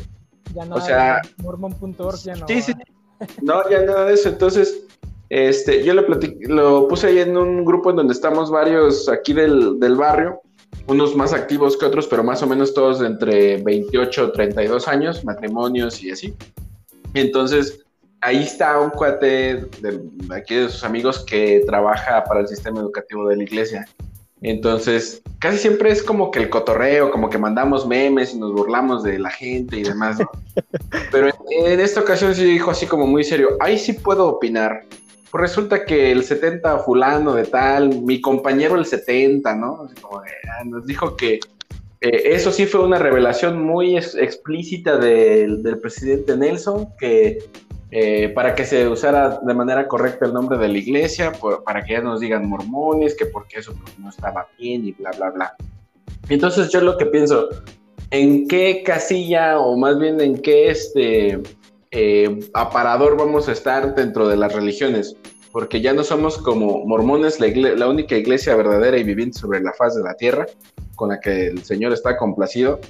Ya no, o sea, mormon.org ya no. Sí, sí. <laughs> No, ya nada de eso. Entonces, este, yo lo, lo puse ahí en un grupo en donde estamos varios aquí del, del barrio, unos más activos que otros, pero más o menos todos de entre 28 32 años, matrimonios y así. Entonces, ahí está un cuate de aquí de sus amigos que trabaja para el sistema educativo de la iglesia. Entonces, casi siempre es como que el cotorreo, como que mandamos memes y nos burlamos de la gente y demás, <laughs> Pero en, esta ocasión sí dijo así como muy serio, ahí sí puedo opinar. Pues resulta que el 70 fulano de tal, mi compañero el 70, ¿no? Ah, nos dijo que eh, eso sí fue una revelación muy explícita del presidente Nelson, que eh, para que se usara de manera correcta el nombre de la iglesia, para que ya nos digan mormones, que porque eso pues, no estaba bien y bla, bla, bla. Entonces yo lo que pienso, ¿en qué casilla o más bien en qué este eh, aparador vamos a estar dentro de las religiones? Porque ya no somos como mormones, la, la única iglesia verdadera y viviente sobre la faz de la tierra, con la que el Señor está complacido,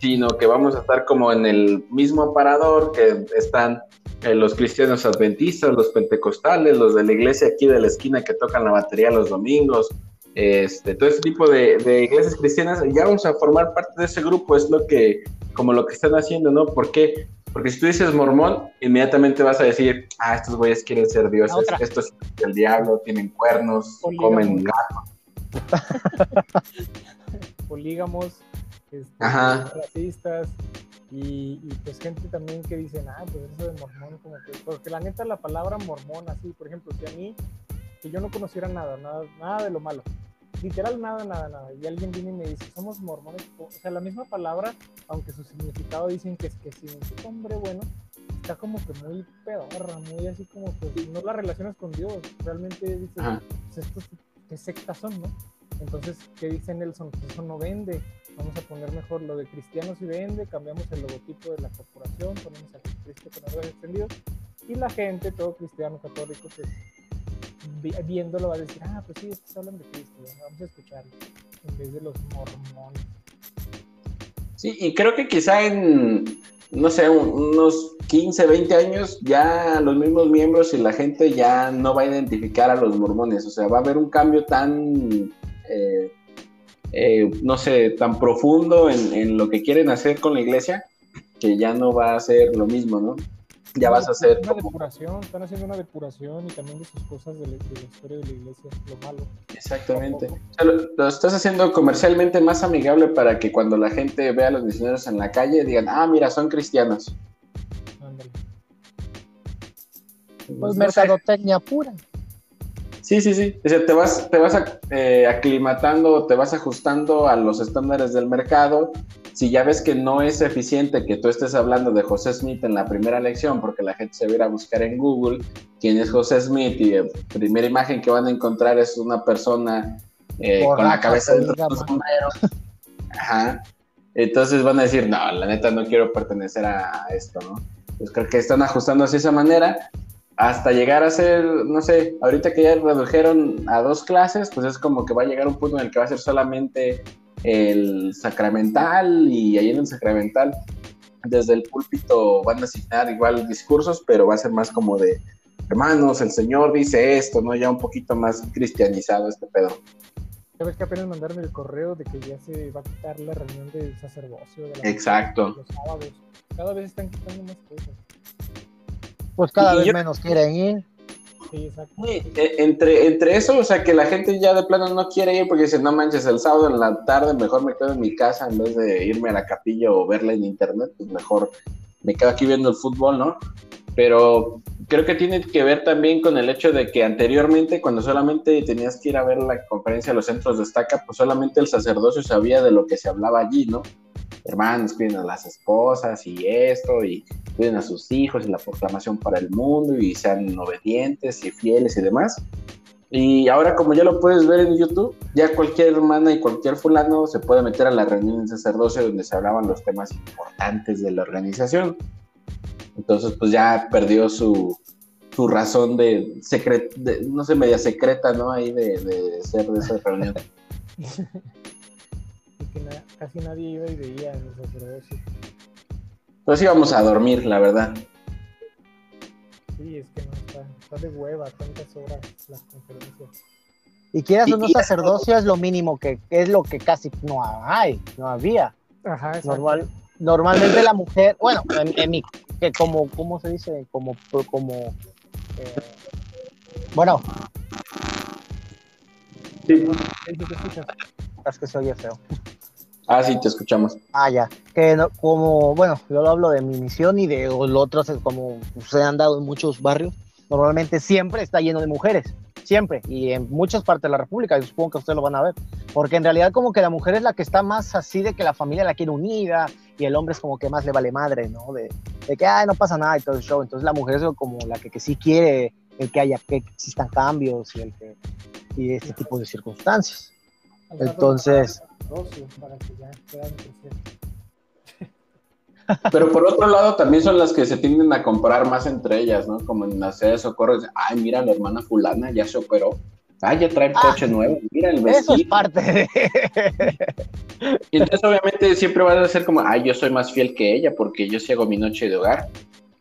sino que vamos a estar como en el mismo aparador que están los cristianos adventistas, los pentecostales, los de la iglesia aquí de la esquina que tocan la batería los domingos, este, todo ese tipo de, iglesias cristianas, ya vamos a formar parte de ese grupo, es lo que, como lo que están haciendo, ¿no? ¿Por qué? Porque si tú dices mormón, inmediatamente vas a decir, ah, estos güeyes quieren ser dioses, esto es el diablo, tienen cuernos, comen gato. <laughs> Polígamos, este, racistas, y, pues gente también que dice, ah, pues eso de mormón, como que, porque la neta la palabra mormón, así, por ejemplo, si a mí, que yo no conociera nada, nada, nada de lo malo, literal nada, nada, nada, y alguien viene y me dice, somos mormones, o sea, la misma palabra, aunque su significado dicen que es que significa hombre bueno, está como que muy pedorra, muy así como que no la relacionas con Dios, realmente dices, pues estos qué sectas son, ¿no? Entonces, ¿qué dice Nelson? Pues eso no vende vamos a poner mejor lo de cristianos y vende, cambiamos el logotipo de la corporación, ponemos a Cristo con los extendidos Y la gente, todo cristiano católico, pues viéndolo va a decir, ah, pues sí, estos hablan de Cristo, vamos a escucharlo, en vez de los mormones. Sí, y creo que quizá en, no sé, unos 15, 20 años, ya los mismos miembros y la gente ya no va a identificar a los mormones, o sea, va a haber un cambio tan... Eh, eh, no sé, tan profundo en, en, lo que quieren hacer con la iglesia, que ya no va a ser lo mismo, ¿no? Ya vas a hacer... Una depuración, están haciendo una depuración y también de sus cosas de la, de la historia de la iglesia, lo malo. Exactamente. O sea, lo, lo, estás haciendo comercialmente más amigable para que cuando la gente vea a los misioneros en la calle digan, ah, mira, son cristianos. Ándale. Pues mercadotecnia pura. Sí, sí, sí. O sea, te vas, te vas eh, aclimatando, te vas ajustando a los estándares del mercado. Si ya ves que no es eficiente que tú estés hablando de José Smith en la primera lección, porque la gente se va a ir a buscar en Google quién es José Smith y la primera imagen que van a encontrar es una persona eh, con la cabeza de un sombrero. Ajá. Entonces van a decir, no, la neta no quiero pertenecer a, esto, ¿no? Pues creo que están ajustando así esa manera hasta llegar a ser, no sé, ahorita que ya redujeron a dos clases, pues es como que va a llegar un punto en el que va a ser solamente el sacramental y ahí en el sacramental desde el púlpito van a asignar igual discursos, pero va a ser más como de, hermanos, el Señor dice esto, ¿no? Ya un poquito más cristianizado este pedo. Ya ves que apenas mandaron el correo de que ya se va a quitar la reunión del sacerdocio. De la Exacto. Los sábados. Cada vez están quitando más cosas. Pues cada y vez yo... menos quieren ir. Sí, exacto. Sí, entre, entre eso, o sea, que la gente ya de plano no quiere ir porque dice, no manches, el sábado en la tarde mejor me quedo en mi casa en vez de irme a la capilla o verla en internet, pues mejor me quedo aquí viendo el fútbol, ¿no? Pero creo que tiene que ver también con el hecho de que anteriormente, cuando solamente tenías que ir a ver la conferencia de los centros de estaca, pues solamente el sacerdocio sabía de lo que se hablaba allí, ¿no? Hermanos, cuiden a las esposas y esto, y cuiden a sus hijos y la proclamación para el mundo, y sean obedientes y fieles y demás. Y ahora como ya lo puedes ver en YouTube, ya cualquier hermana y cualquier fulano se puede meter a la reunión de sacerdocio donde se hablaban los temas importantes de la organización. Entonces, pues ya perdió su, su razón de, secret, no sé, media secreta, ¿no? Ahí de, de ser de esa reunión. <laughs> que na casi nadie iba y veía en los sacerdocios. Pues íbamos a dormir, la verdad. Sí, es que no está, está de hueva tantas horas las conferencias. Y quieras o no, sacerdocio es lo mínimo que es lo que casi no hay, no había. Ajá, Normal, normalmente la mujer, bueno, en, en mi, que como, ¿cómo se dice? Como, como, eh, bueno. Sí. Es que se oye feo. Ah, sí, te escuchamos. Ah, ya. Que no, como, bueno, yo lo hablo de mi misión y de lo otro, como se han dado en muchos barrios, normalmente siempre está lleno de mujeres, siempre, y en muchas partes de la República, yo supongo que ustedes lo van a ver, porque en realidad como que la mujer es la que está más así de que la familia la quiere unida y el hombre es como que más le vale madre, ¿no? De, que, ay, no pasa nada y todo el show, entonces la mujer es como la que, que sí quiere el que haya, que existan cambios y el que, y este tipo de circunstancias. Entonces... Para que ya puedan crecer. <laughs> Pero por otro lado, también son las que se tienden a comparar más entre ellas, ¿no? Como en hacer de socorro, ay, mira, la hermana fulana ya se operó. Ay, ya trae el coche ah, nuevo, mira el vestido. Eso es parte de... <laughs> Y entonces, obviamente, siempre vas a ser como, ay, yo soy más fiel que ella porque yo sí hago mi noche de hogar.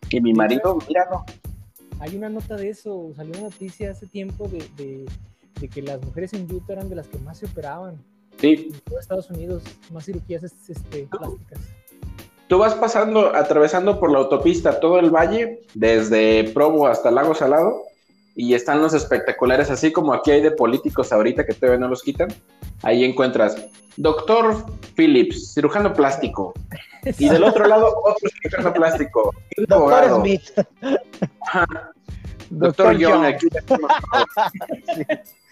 Y mi marido, míralo. Hay una nota de eso, salió una noticia hace tiempo de, de, de que las mujeres en Utah eran de las que más se operaban. Sí. En todo Estados Unidos, más cirugías este, plásticas. Tú vas pasando, atravesando por la autopista todo el valle, desde Provo hasta Lago Salado, y están los espectaculares, así como aquí hay de políticos ahorita que todavía no los quitan. Ahí encuentras Doctor Phillips, cirujano plástico. Y del otro lado, otro cirujano plástico. <laughs> Doctor Smith. Doctor, Doctor Young, aquí <laughs>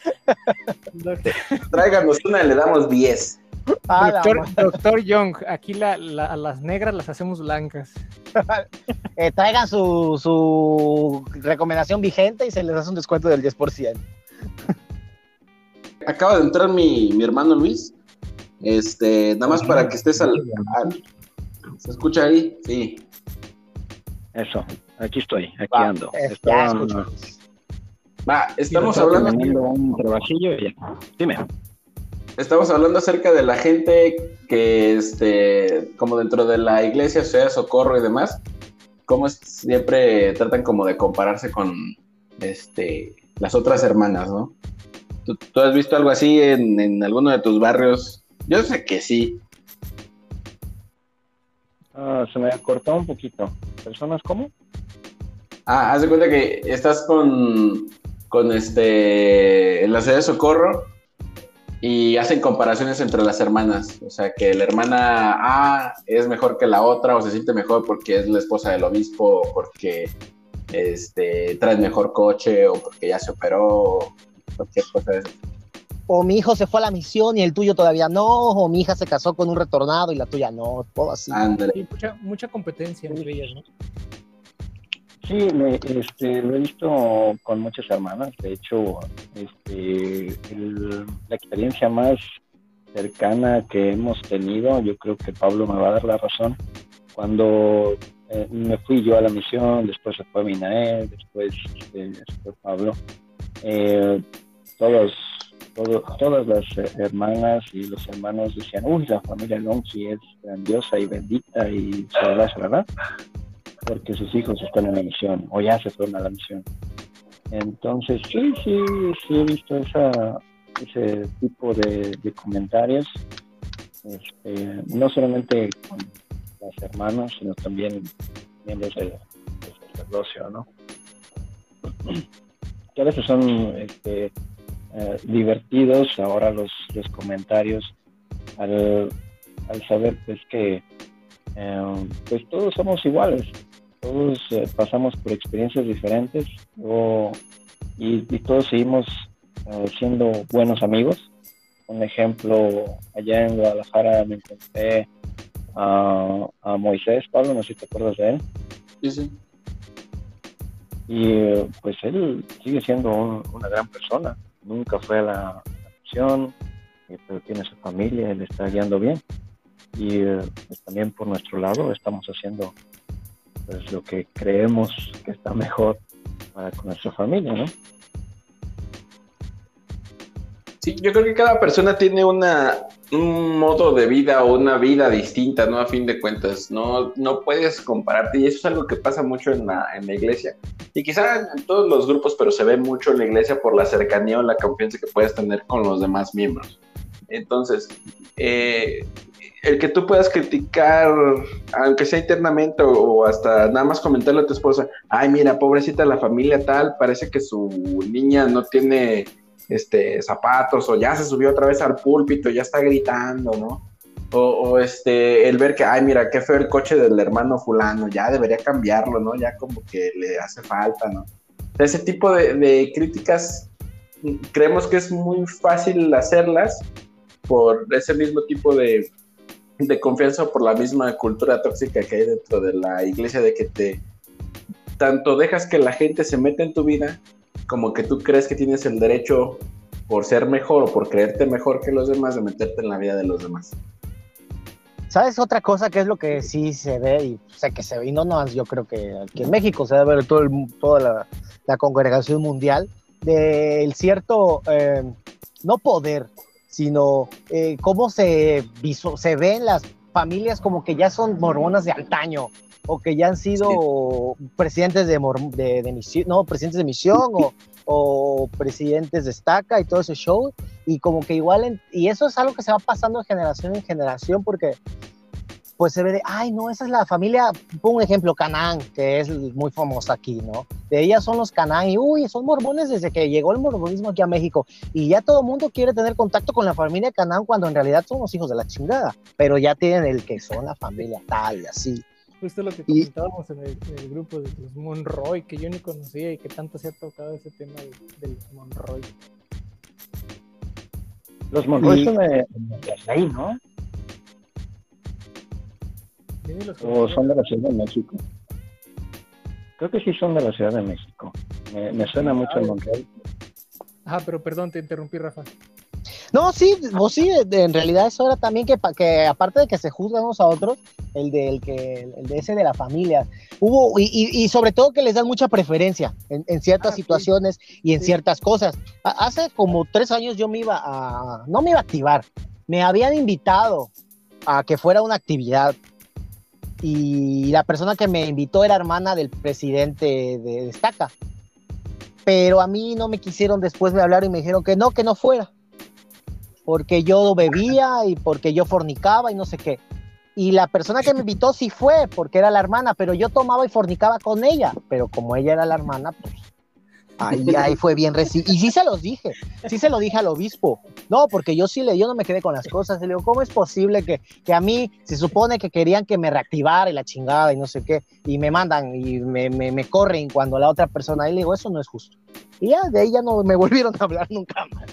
<laughs> Tráiganos una, le damos 10. Ah, doctor, doctor, Young, aquí la, la, a las negras las hacemos blancas. <laughs> eh, traigan su, su, recomendación vigente y se les hace un descuento del 10%. <laughs> Acaba de entrar mi, mi hermano Luis. Este, nada más para que estés al, al, ¿Se escucha ahí? Sí. Eso. aquí estoy, aquí Va, ando. ya Estaba- escucho. Va, estamos hablando, un trabajillo y ya. Dime. estamos hablando acerca de la gente que, este, como dentro de la iglesia, sea, socorro y demás, cómo siempre tratan como de compararse con, este, las otras hermanas, ¿no? ¿Tú, tú has visto algo así en, en alguno de tus barrios? Yo sé que sí. Ah, se me cortó un poquito. ¿Personas cómo? Ah, haz de cuenta que estás con, con este, en la ciudad de Socorro y hacen comparaciones entre las hermanas. O sea, que la hermana A es mejor que la otra o se siente mejor porque es la esposa del obispo o porque este, trae mejor coche o porque ya se operó o cualquier cosa de eso. O mi hijo se fue a la misión y el tuyo todavía no, o mi hija se casó con un retornado y la tuya no, todo así. Ándale. Mucha, mucha competencia entre ellas, ¿no? Sí, me- este, lo he visto con muchas hermanas. De hecho, este, la experiencia más cercana que hemos tenido, yo creo que Pablo me va a dar la razón, cuando eh, me fui yo a la misión, después se fue Minael, después este, se fue Pablo, eh, todos, todo- todas las eh, hermanas y los hermanos decían, uy, la familia Longi es grandiosa y bendita y se se porque sus hijos están en la misión o ya se fueron a la misión. Entonces, sí, sí, sí he visto esa, ese tipo de, comentarios, este, no solamente con las hermanas, sino también miembros del, del sacerdocio, ¿no? Que a veces son este, eh, divertidos ahora los, los comentarios al, al saber pues que eh, pues todos somos iguales, todos eh, pasamos por experiencias diferentes o- y, y todos seguimos eh, siendo buenos amigos. Un ejemplo, allá en Guadalajara me encontré a, a Moisés, Pablo, no sé si te acuerdas de él, Sí, sí. y pues él sigue siendo un- una gran persona, nunca fue a la, misión, eh, pero tiene su familia, él está guiando bien. Y pues también por nuestro lado estamos haciendo pues lo que creemos que está mejor para con nuestra familia, ¿no? Sí, yo creo que cada persona tiene una, un modo de vida o una vida distinta, ¿no? A fin de cuentas, no, no puedes compararte y eso es algo que pasa mucho en la, en la iglesia. Y quizá en todos los grupos, pero se ve mucho en la iglesia por la cercanía o la confianza que puedes tener con los demás miembros. Entonces, eh, el que tú puedas criticar, aunque sea internamente o, hasta nada más comentarle a tu esposa, ay, mira, pobrecita la familia tal, parece que su niña no tiene este, zapatos o ya se subió otra vez al púlpito, ya está gritando, ¿no? O, o, este, el ver que, ay, mira, qué feo el coche del hermano fulano, ya debería cambiarlo, ¿no? Ya como que le hace falta, ¿no? Ese tipo de, de críticas mm, creemos que es muy fácil hacerlas por ese mismo tipo de, de confianza por la misma cultura tóxica que hay dentro de la iglesia de que te tanto dejas que la gente se meta en tu vida como que tú crees que tienes el derecho por ser mejor o por creerte mejor que los demás de meterte en la vida de los demás. ¿Sabes otra cosa que es lo que sí se ve y sé que se ve, y no nomás yo creo que aquí en México se debe ver todo el, toda la, la congregación mundial, del cierto, eh, no poder, sino eh, cómo se, se ven las familias como que ya son mormonas de antaño, o que ya han sido presidentes de, de, de misión, no, presidentes de misión, o, o presidentes de estaca y todo ese show, y como que igual, en- y eso es algo que se va pasando de generación en generación, porque pues se ve de, ay, no, esa es la familia, pongo un ejemplo, Canaán, que es muy famosa aquí, ¿no? De ellas son los Canaán, y uy, son mormones desde que llegó el mormonismo aquí a México, y ya todo el mundo quiere tener contacto con la familia Canaán cuando en realidad son los hijos de la chingada, pero ya tienen el que son la familia tal y así. Justo lo que Y- comentábamos en el, en el grupo de los Monroy, que yo ni conocía y que tanto se ha tocado ese tema de, del Monroy. Los Monroy Y- son de, de ahí, ¿no? O son de la Ciudad de México. Creo que sí son de la Ciudad de México. Me, me suena mucho el Monroy. Ah, pero perdón, te interrumpí, Rafa. No, sí, vos sí, en realidad eso era también que, que aparte de que se juzgan unos a otros, el de, el que, el de ese de la familia, hubo, y, y- y sobre todo que les dan mucha preferencia en, en ciertas Ah, sí. situaciones y en Sí. ciertas cosas. Hace como tres años yo me iba a, no me iba a activar, me habían invitado a que fuera una actividad y la persona que me invitó era hermana del presidente de Destaca. Pero a mí no me quisieron después me hablar y me dijeron que no, que no fuera. Porque yo bebía y porque yo fornicaba y no sé qué. Y la persona que me invitó sí fue, porque era la hermana, pero yo tomaba y fornicaba con ella. Pero como ella era la hermana, pues ahí, ahí fue bien recibido. Y sí se los dije, sí se lo dije al obispo. No, porque yo sí le, yo no me quedé con las cosas. Le digo, ¿cómo es posible que, que a mí se supone que querían que me reactivara y la chingada y no sé qué? Y me mandan y me, me, corren cuando la otra persona, y le digo, eso no es justo. Y ya de ahí ya no me volvieron a hablar nunca más.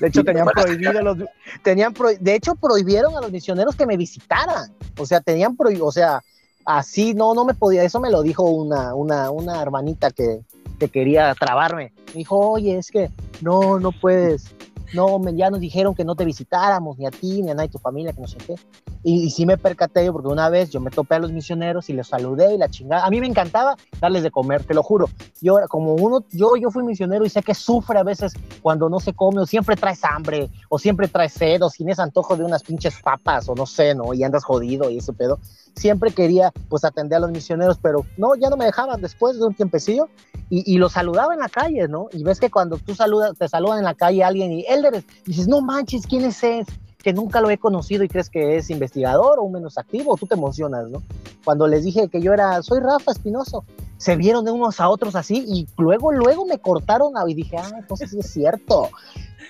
De hecho, tenían prohibido los, tenían de hecho, prohibieron a los misioneros que me visitaran. O sea, tenían prohibido, o sea, así no, no me podía, eso me lo dijo una, una, una hermanita que, que quería trabarme. Me dijo, oye, es que no, no puedes, no, ya nos dijeron que no te visitáramos, ni a ti, ni a nadie de tu familia, que no sé qué. Y, y sí me percaté yo, porque una vez yo me topé a los misioneros y los saludé y la chingada. A mí me encantaba darles de comer, te lo juro. Yo, como uno, yo, yo fui misionero y sé que sufre a veces cuando no se come, o siempre traes hambre, o siempre traes sed, o tienes antojo de unas pinches papas, o no sé, ¿no? Y andas jodido y ese pedo. Siempre quería, pues, atender a los misioneros, pero no, ya no me dejaban después de un tiempecillo, y, y los saludaba en la calle, ¿no? Y ves que cuando tú saludas, te saludan en la calle alguien y, Elder, dices, no manches, ¿quién es ese? Que nunca lo he conocido y crees que es investigador o un menos activo, tú te emocionas, ¿no? Cuando les dije que yo era, soy Rafa Espinoso, se vieron de unos a otros así y luego, luego me cortaron a- y dije, ah, entonces sí es cierto.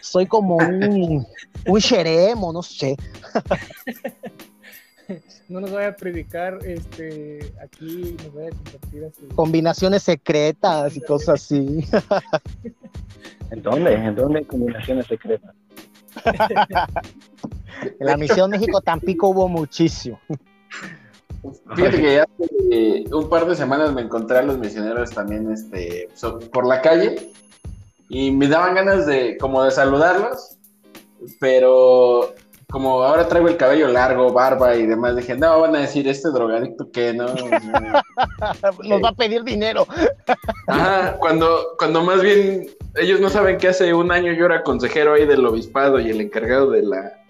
Soy como un, un xeremo, no sé. <laughs> No nos vaya a predicar este, aquí, nos vaya a compartir así. Combinaciones secretas y cosas así. <laughs> ¿En dónde? ¿En dónde hay combinaciones secretas? En la Misión México Tampico hubo muchísimo. Fíjate que ya hace un par de semanas me encontré a los misioneros también este, por la calle y me daban ganas de como de saludarlos, pero como ahora traigo el cabello largo, barba y demás, dije, no, van a decir, este drogadicto que no. <laughs> Nos va a pedir dinero. Ajá, cuando, cuando más bien ellos no saben que hace un año yo era consejero ahí del obispado y el encargado de la,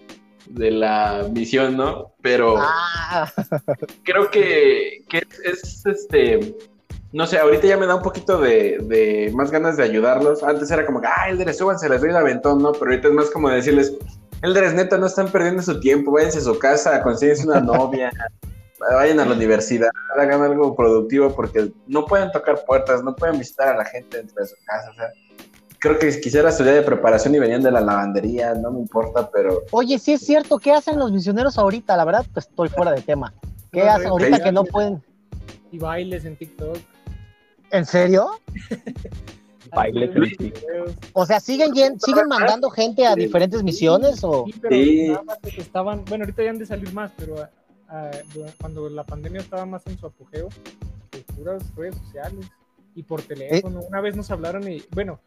de la misión, ¿no? Pero... Ah, <laughs> creo que, que es, es, este. No sé, ahorita ya me da un poquito de, de más ganas de ayudarlos. Antes era como que, ah, Eldres, súbanse, les doy el aventón, ¿no? Pero ahorita es más como decirles, Eldres, neta, no están perdiendo su tiempo, váyanse a su casa, consíguense una <laughs> novia, vayan a la universidad, hagan algo productivo porque no pueden tocar puertas, no pueden visitar a la gente dentro de su casa, o sea. Creo que quisiera su día de preparación y venían de la lavandería, no me importa, pero Oye, sí es cierto, ¿qué hacen los misioneros ahorita? La verdad, pues estoy fuera de tema. <laughs> ¿Qué hacen ahorita que no pueden? Y bailes en TikTok. ¿En serio? <laughs> Bailes. O sea, ¿siguen, yen- siguen mandando gente a diferentes misiones o...? Sí, pero Sí. nada más de que estaban, bueno, ahorita ya han de salir más, pero dura- cuando la pandemia estaba más en su apogeo, pues puras redes sociales y por teléfono. Una vez nos hablaron y, bueno,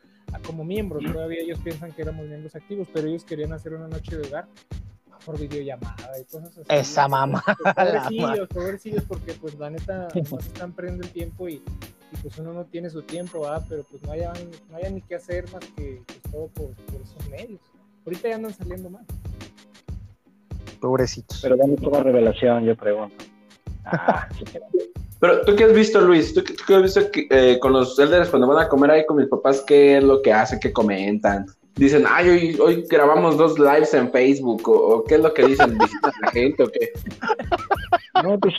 como miembros, todavía ellos piensan que éramos miembros activos, pero ellos querían hacer una noche de hogar por videollamada y cosas así. Esa mamá. Pues, <laughs> pobrecillos, pobrecillos, porque pues la neta nomás están perdiendo el tiempo y, y, pues uno no tiene su tiempo, ¿verdad? pero pues no hayan, no hayan ni qué hacer más que pues, todo por, por esos medios. Ahorita ya andan saliendo más. Pobrecitos. Pero dame toda revelación, yo pregunto. Ah, <laughs> Pero tú qué has visto, Luis, tú, qué- tú qué has visto que, eh, con los elders cuando van a comer ahí con mis papás, qué es lo que hacen, qué comentan. Dicen, ay, hoy, hoy grabamos dos lives en Facebook, o, o qué es lo que dicen, visitan a la gente, o qué. <laughs> No, pues.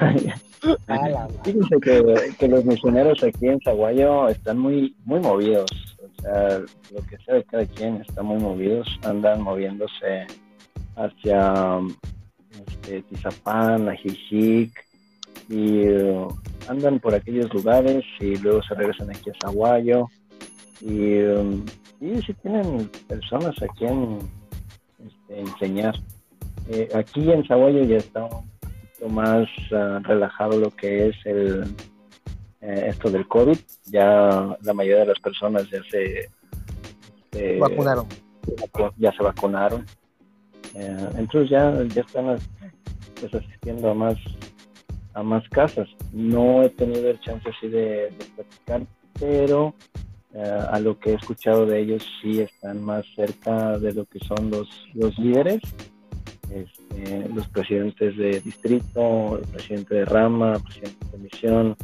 <laughs> Fíjense que, que los misioneros aquí en Zaguayo están muy, muy movidos. O sea, lo que sea de cada quien está muy movidos. Andan moviéndose hacia este, Tizapán, Ajijic, y eh, andan por aquellos lugares y luego se regresan aquí a Zaguayo. Y, um, y si tienen personas a quien este, enseñar. Eh, aquí en Zaguayo ya está un poquito más ah, relajado lo que es el eh, esto del COVID. Ya la mayoría de las personas ya se Vacunaron. ya se vacunaron. Eh, entonces ya, ya están pues, asistiendo a más a más casas. No he tenido el chance así de, platicar, pero eh, a lo que he escuchado de ellos sí están más cerca de lo que son los, los líderes, este, los presidentes de distrito, el presidente de rama, el presidente de comisión,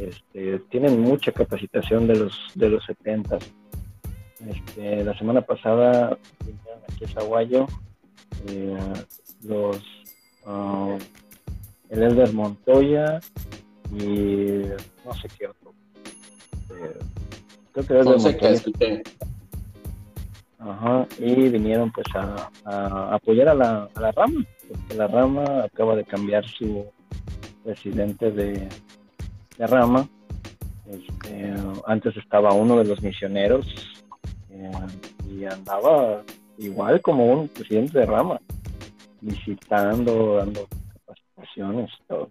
este, tienen mucha capacitación de los de los 70. Este, la semana pasada vinieron aquí a Zaguayo eh, los uh, el Elder Montoya y no sé qué otro. Eh, creo que Elder Montoya. Ajá, y vinieron pues a, apoyar a la, a la, rama, porque la rama acaba de cambiar su presidente de, de rama. Este, antes estaba uno de los misioneros eh, y andaba igual como un presidente de rama, visitando, dando capacitaciones, todo.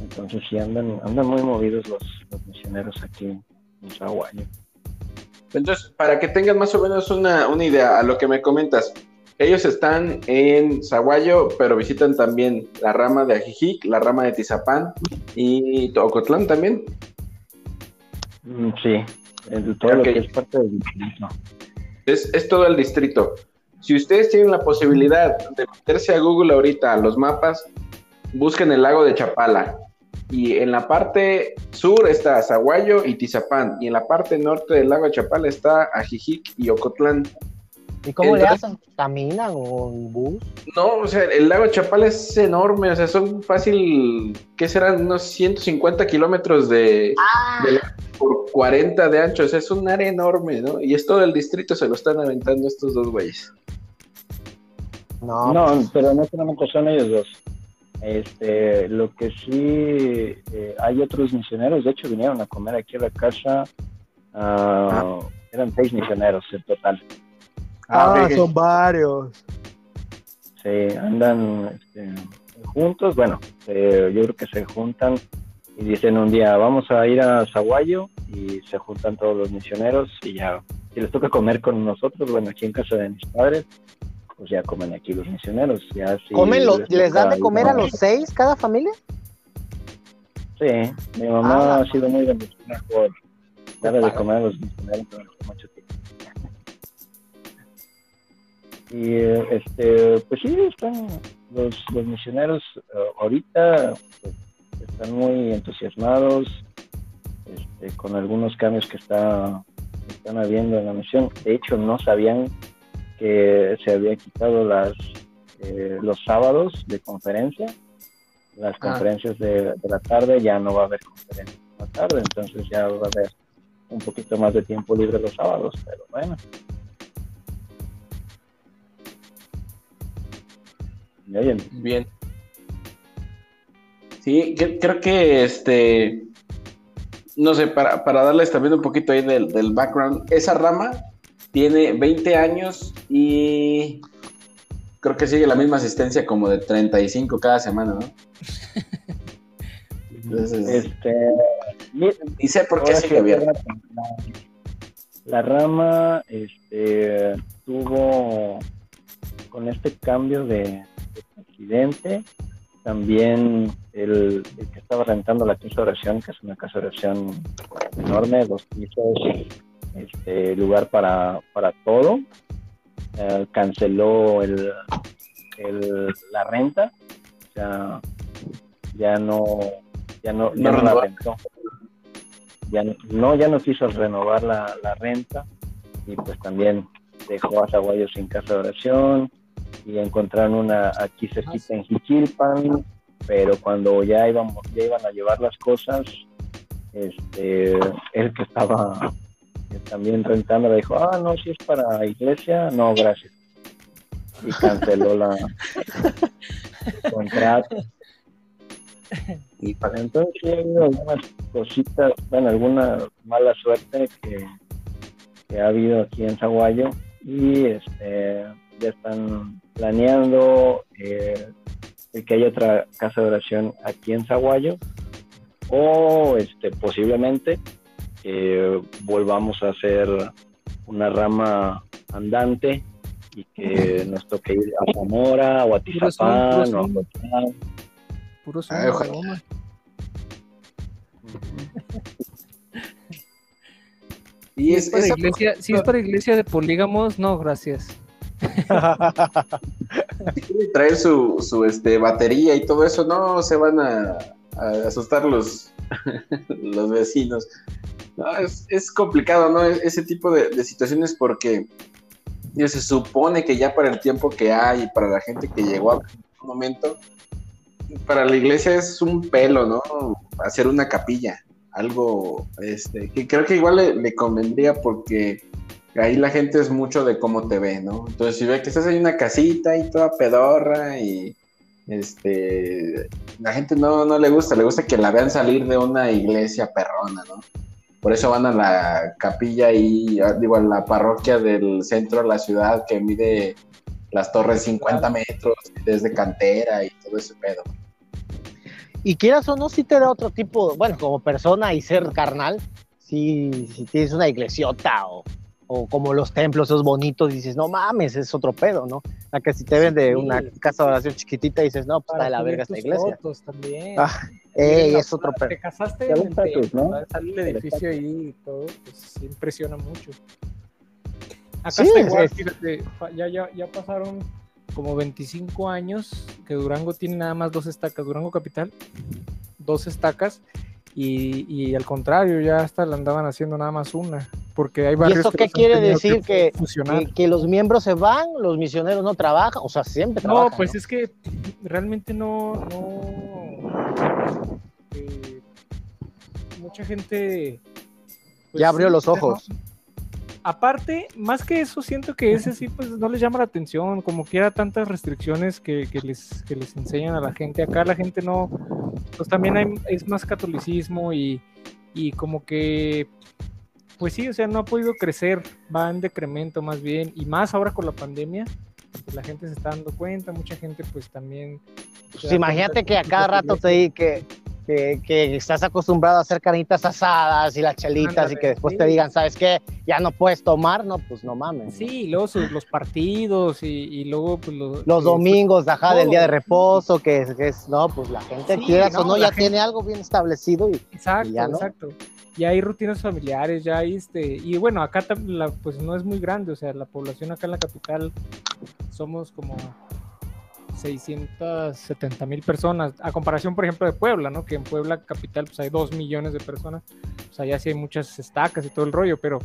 Entonces sí andan, andan muy movidos los, misioneros aquí en Zaguayo. Entonces, para que tengan más o menos una, una idea a lo que me comentas, ellos están en Zaguayo, pero visitan también la rama de Ajijic, la rama de Tizapán y Ocotlán también. Mm, sí, todo lo que es parte del distrito. Es, todo el distrito. Si ustedes tienen la posibilidad de meterse a Google ahorita a los mapas, busquen el lago de Chapala. Y en la parte sur está Zaguayo y Tizapán. Y en la parte norte del lago de Chapala está Ajijic y Ocotlán. ¿Y cómo le hacen? ¿Caminan o en bus? No, o sea, el lago de Chapala es enorme, o sea, son fácil, ¿qué serán? Unos 150 kilómetros de, ah. de, por 40 de ancho, o sea, es un área enorme, ¿no? Y es todo el distrito, se lo están aventando estos dos güeyes. No, no pues. pero no solamente son ellos dos. Este, lo que sí, eh, hay otros misioneros, de hecho vinieron a comer aquí a la casa, ah, ah. eran seis misioneros en total. Ah, son varios. Sí, andan este, juntos, bueno, eh, yo creo que se juntan y dicen un día, vamos a ir a Zaguayo y se juntan todos los misioneros y ya, si les toca comer con nosotros, bueno, aquí en casa de mis padres, pues ya comen aquí los misioneros. Ya ¿Comen les, dan de comer a los seis cada familia? Sí, mi mamá ah. ha sido muy bendecida por darle de comer a los misioneros durante mucho tiempo. Y este, pues sí, están los, los misioneros eh, ahorita pues, están muy entusiasmados este, con algunos cambios que está, están habiendo en la misión. De hecho, no sabían que se había quitado las eh, los sábados de conferencia. Las ah. conferencias de, la tarde ya no va a haber conferencias de la tarde, entonces ya va a haber un poquito más de tiempo libre los sábados, pero bueno. Bien. Sí, creo que este, no sé, para, darles también un poquito ahí del, del, background, esa rama tiene 20 años y creo que sigue la misma asistencia como de 35 cada semana, ¿no? <laughs> Entonces, este, y sé por qué sigue abierta. La, rama este, tuvo con este cambio de presidente también el, que estaba rentando la casa de oración, que es una casa de oración enorme, dos pisos, este, lugar para, para todo. Eh, canceló el, la renta, o sea, ya no, ya no, ya no, la rentó. Ya no, ya no quiso renovar la, la renta. Y pues también dejó a Zaguayo sin casa de oración, y encontraron una aquí cerquita en Jiquilpan, pero cuando ya íbamos, ya iban a llevar las cosas, este, el que estaba también rentando le dijo, ah, no, si es para iglesia, no, gracias. Y canceló la <laughs> contrato. Y para entonces sí algunas cositas, bueno, alguna mala suerte que, que ha habido aquí en Zaguayo y este ya están planeando eh, que haya otra casa de oración aquí en Zaguayo o este, posiblemente volvamos a hacer una rama andante y que nos toque ir a Zamora o a Tizapán o a. Puro Ay. <laughs> Y Si es, es para esa- iglesia, si es para iglesia de polígamos, no, gracias. <laughs> traer su, su este, batería y todo eso, no se van a, a asustar los, <laughs> los vecinos. No, es, es complicado, ¿no? E- Ese tipo de, situaciones porque se supone que ya para el tiempo que hay para la gente que llegó a un momento, para la iglesia es un pelo, ¿no? Hacer una capilla, algo este, que creo que igual le, le convendría porque ahí la gente es mucho de cómo te ve, ¿no? Entonces, si ve que estás en una casita y toda pedorra y este la gente no, no le gusta, le gusta que la vean salir de una iglesia perrona, ¿no? Por eso van a la capilla y digo a la parroquia del centro de la ciudad que mide las torres 50 metros desde cantera y todo ese pedo. Y quieras o no, si te da otro tipo, bueno, como persona y ser carnal, si, si tienes una iglesiota o, o como los templos, esos bonitos, dices, no mames, es otro pedo, ¿no? A que si te ven de Sí. una casa de oración chiquitita, dices, no, pues está Para de la verga esta iglesia. fotos también. Ah, ey, La- es otro. Te casaste Te en el ¿no? Sale el edificio ahí y todo, pues sí impresiona mucho. Acá Sí, está es- igual, fíjate, ya, ya, ya pasaron como 25 años que Durango tiene nada más dos estacas, Durango Capital, dos estacas, y, y al contrario, ya hasta la andaban haciendo nada más una, porque hay ¿Y barrios esto que qué quiere decir? Que, que, que los miembros se van, los misioneros no trabajan, o sea, siempre No, trabajan. pues ¿no? es que realmente no, no, eh, mucha gente pues, Ya abrió los ojos. Aparte, más que eso, siento que ese sí, pues no les llama la atención, como quiera tantas restricciones que, les, enseñan a la gente. Acá la gente no, pues también hay, es más catolicismo y, como que, pues sí, o sea, no ha podido crecer, va en decremento más bien, y más ahora con la pandemia, pues la gente se está dando cuenta, mucha gente pues también... Pues imagínate que a cada rato te di que, que, que estás acostumbrado a hacer carnitas asadas y las chelitas y que después sí. te digan, ¿sabes qué? Ya no puedes tomar, no, pues no mames. ¿no? Sí, y luego sus- los partidos y, y luego pues los... Los domingos, ajá, del día de todo. reposo, que es, que es no, pues la gente, Sí, quieras o no, no, la ya gente- tiene algo bien establecido y Exacto, y ya no. exacto. Ya hay rutinas familiares, ya hay este, y bueno, acá la, pues no es muy grande, o sea, la población acá en la capital somos como 670 mil personas, a comparación, por ejemplo, de Puebla, ¿no? Que en Puebla capital pues hay 2 millones de personas, sea, ya sí hay muchas estacas y todo el rollo, pero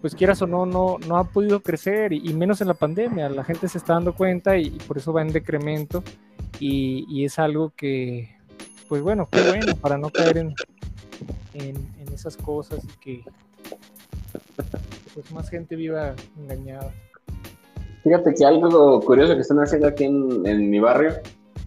pues quieras o no, no, no ha podido crecer, y, menos en la pandemia, la gente se está dando cuenta y, y por eso va en decremento, y, y es algo que, pues bueno, qué bueno, para no caer en, en, en esas cosas y que pues más gente viva engañada. Fíjate que algo curioso que están haciendo aquí en, mi barrio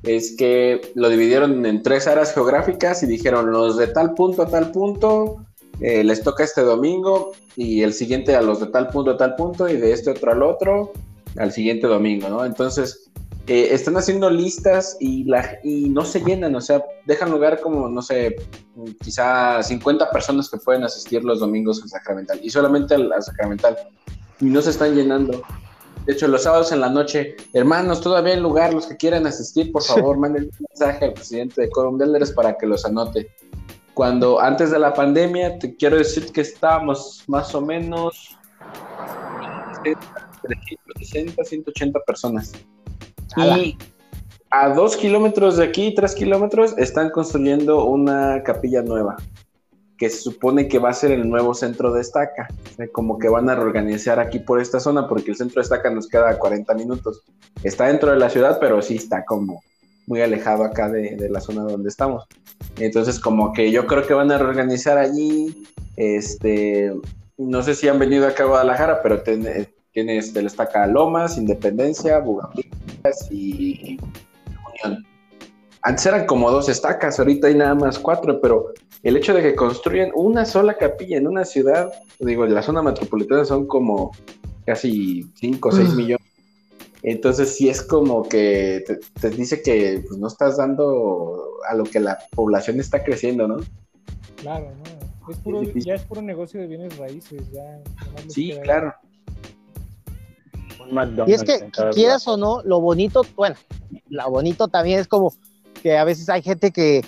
es que lo dividieron en tres áreas geográficas y dijeron los de tal punto a tal punto eh, les toca este domingo y el siguiente a los de tal punto a tal punto y de este otro al otro al siguiente domingo, ¿no? Entonces eh, están haciendo listas y, la, y no se llenan, o sea, dejan lugar como, no sé, quizá 50 personas que pueden asistir los domingos al Sacramental y solamente al, al Sacramental y no se están llenando. De hecho, los sábados en la noche, hermanos, todavía hay lugar, los que quieran asistir, por favor, <laughs> manden un mensaje al presidente de Elders para que los anote. Cuando antes de la pandemia, te quiero decir que estábamos más o menos 360, 180 personas. Ala. Y a dos kilómetros de aquí, tres kilómetros, están construyendo una capilla nueva que se supone que va a ser el nuevo centro de estaca. Sea, como que van a reorganizar aquí por esta zona, porque el centro de estaca nos queda a 40 minutos. Está dentro de la ciudad, pero sí está como muy alejado acá de, la zona donde estamos. Entonces, como que yo creo que van a reorganizar allí. Este, no sé si han venido acá a Guadalajara, pero ten- tienes de la estaca Lomas, Independencia, Bugambilias y Unión. Antes eran como dos estacas, ahorita hay nada más cuatro, pero el hecho de que construyan una sola capilla en una ciudad, digo, en la zona metropolitana son como casi 5 o 6 Mm. millones. Entonces sí es como que te, te dice que pues, no estás dando a lo que la población está creciendo, ¿no? Claro, ¿no? Es puro, ya es puro negocio de bienes raíces, ya. Sí, queda- claro. Un McDonald's Y es que, quieras o no, lo bonito, bueno, lo bonito también es como que a veces hay gente que,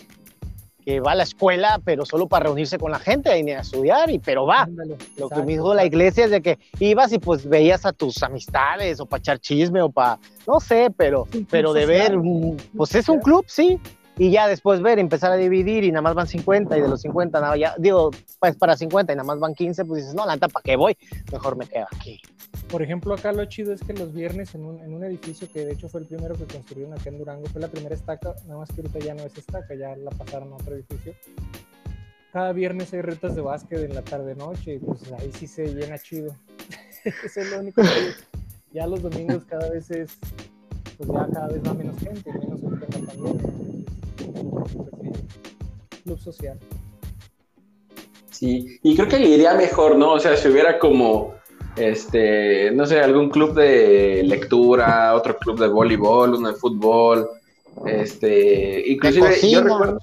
que va a la escuela, pero solo para reunirse con la gente y a estudiar, y pero va. Ándale, Lo que exacto, me dijo la iglesia es de que ibas y pues veías a tus amistades o para echar chisme o para, no sé, pero, pero de social, ver, pues es un club, sí. Y ya después ver, empezar a dividir y nada más van 50 y de los 50, nada, ya, digo, pues para 50 y nada más van 15, pues dices, no, la neta, ¿para qué voy? Mejor me quedo aquí. Por ejemplo, acá lo chido es que los viernes en un, en un edificio que de hecho fue el primero que construyeron acá en Durango, fue la primera estaca, nada más que ahorita ya no es estaca, ya la pasaron a otro edificio. Cada viernes hay retas de básquet en la tarde-noche, y pues ahí sí se llena chido. <laughs> Es lo único que ya los domingos cada vez es, pues ya cada vez va menos gente, menos ahorita en la pandemia. Club social. Sí, y creo que le iría mejor, ¿no? O sea, si hubiera como, este, no sé, algún club de lectura, otro club de voleibol, uno de fútbol, este, inclusive yo recuerdo,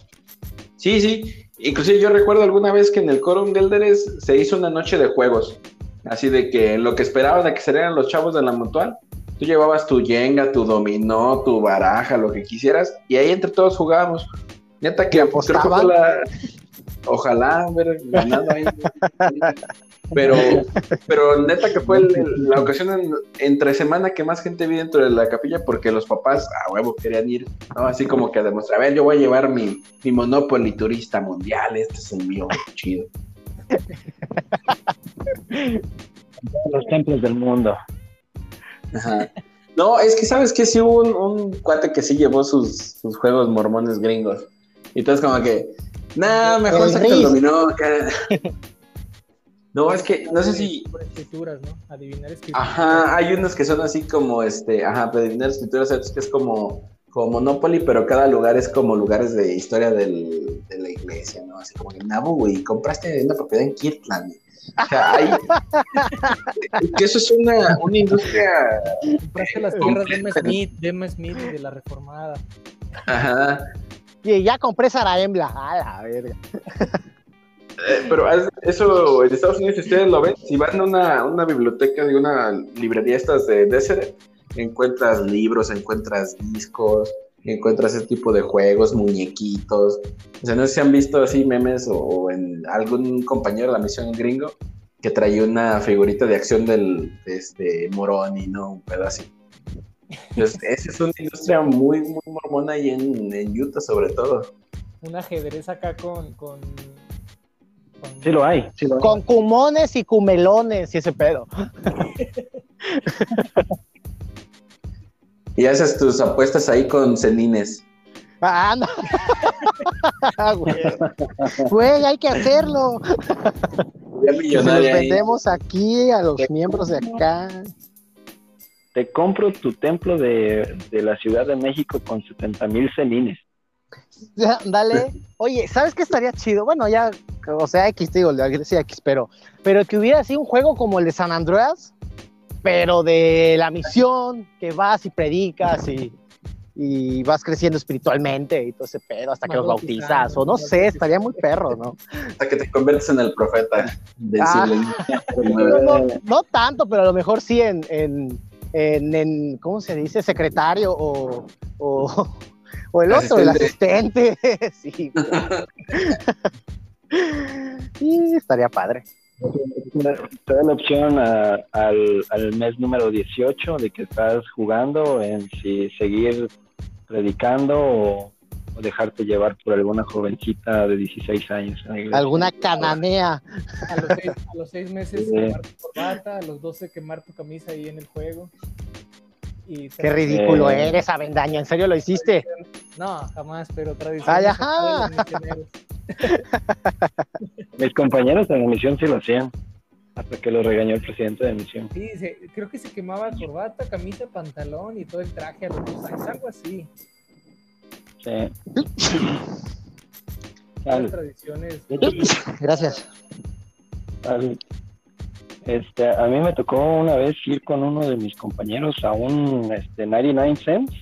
sí, sí, inclusive yo recuerdo alguna vez que en el Corum de Elderes se hizo una noche de juegos, así de que lo que esperaban a que salieran los chavos de la mutual, tú llevabas tu yenga, tu dominó, tu baraja, lo que quisieras, y ahí entre todos jugábamos. Neta que apostaban? la- Ojalá haber ganado ahí. <laughs> Pero, <laughs> pero neta que fue el- el- la ocasión en- entre semana que más gente vi dentro de la capilla porque los papás a huevo querían ir, ¿no? Así como que a demostrar, a ver, yo voy a llevar mi, mi Monopoly turista mundial, este es el mío, chido. <laughs> Los templos del mundo. Ajá. No, es que sabes que sí hubo un, un cuate que sí llevó sus, sus juegos mormones gringos. Y entonces como que, nah, mejor El saca el Riz. dominó acá. <laughs> No, es que, no sé si, Por escrituras, ¿no? Adivinar escrituras. Ajá, hay unos que son así como, este, ajá, para adivinar escrituras, otros que es como, como Monopoly, pero cada lugar es como lugares de historia del, de la iglesia, ¿no? Así como que Nabu, güey, compraste una propiedad en Kirtland. O sea, hay... <laughs> que eso es una, una industria, Compraste las tierras de Emma Smith, de Emma Smith y de la Reformada. ajá, Y ya compré Saraembla. A la verga. Eh, pero eso en Estados Unidos, si ustedes lo ven, si van a una, una biblioteca de una librería estas de Deseret, encuentras libros, encuentras discos, encuentras ese tipo de juegos, muñequitos. O sea, no sé si han visto así memes o, o en algún compañero de la misión gringo que traía una figurita de acción del de este Moroni, ¿no? Un pedo así. Entonces, <laughs> esa es una industria muy, muy mormona ahí en, en Utah, sobre todo. Un ajedrez acá con- Sí lo hay, sí lo hay. Con cumones y cumelones y ese pedo. <laughs> Y haces tus apuestas ahí con cenines. Ah, no. Güey. Güey, hay que hacerlo. Ahí. vendemos aquí a los miembros de acá. Te compro tu templo de, de la Ciudad de México con 70 mil cenines. <laughs> Ya, Dale. Oye, ¿sabes qué estaría chido? Bueno, ya, o sea, X, te digo, iglesia X, pero, pero que hubiera así un juego como el de San Andreas, pero de la misión, que vas y predicas y, y vas creciendo espiritualmente y todo ese pedo hasta que los bautizas, o no sé, estaría muy perro, ¿no? Hasta que te conviertes en el profeta. De Ah. No, XIX. no, no tanto, pero a lo mejor sí en, en, en, en- ¿cómo se dice? Secretario o, o, o el otro, el asistente. <laughs> sí. <laughs> y estaría padre. Te da la opción a- al, al mes número 18 de que estás jugando en si seguir predicando o, o dejarte llevar por alguna jovencita de 16 años. Alguna cananea. A los seis, a los seis meses Sí. quemar tu corbata, a los 12 quemar tu camisa ahí en el juego. Y Qué ridículo Eh. eres, Avendaño. ¿En serio lo hiciste? No, jamás, pero tradición. Ay, ajá. <laughs> Mis compañeros en la misión sí lo hacían, hasta que lo regañó el presidente de misión. Sí, se- creo que se quemaba corbata, camisa, pantalón y todo el traje a los dos años, algo así. Sí. Las tradiciones. Gracias. al- este, a mí me tocó una vez ir con uno de mis compañeros a un este, 99 cents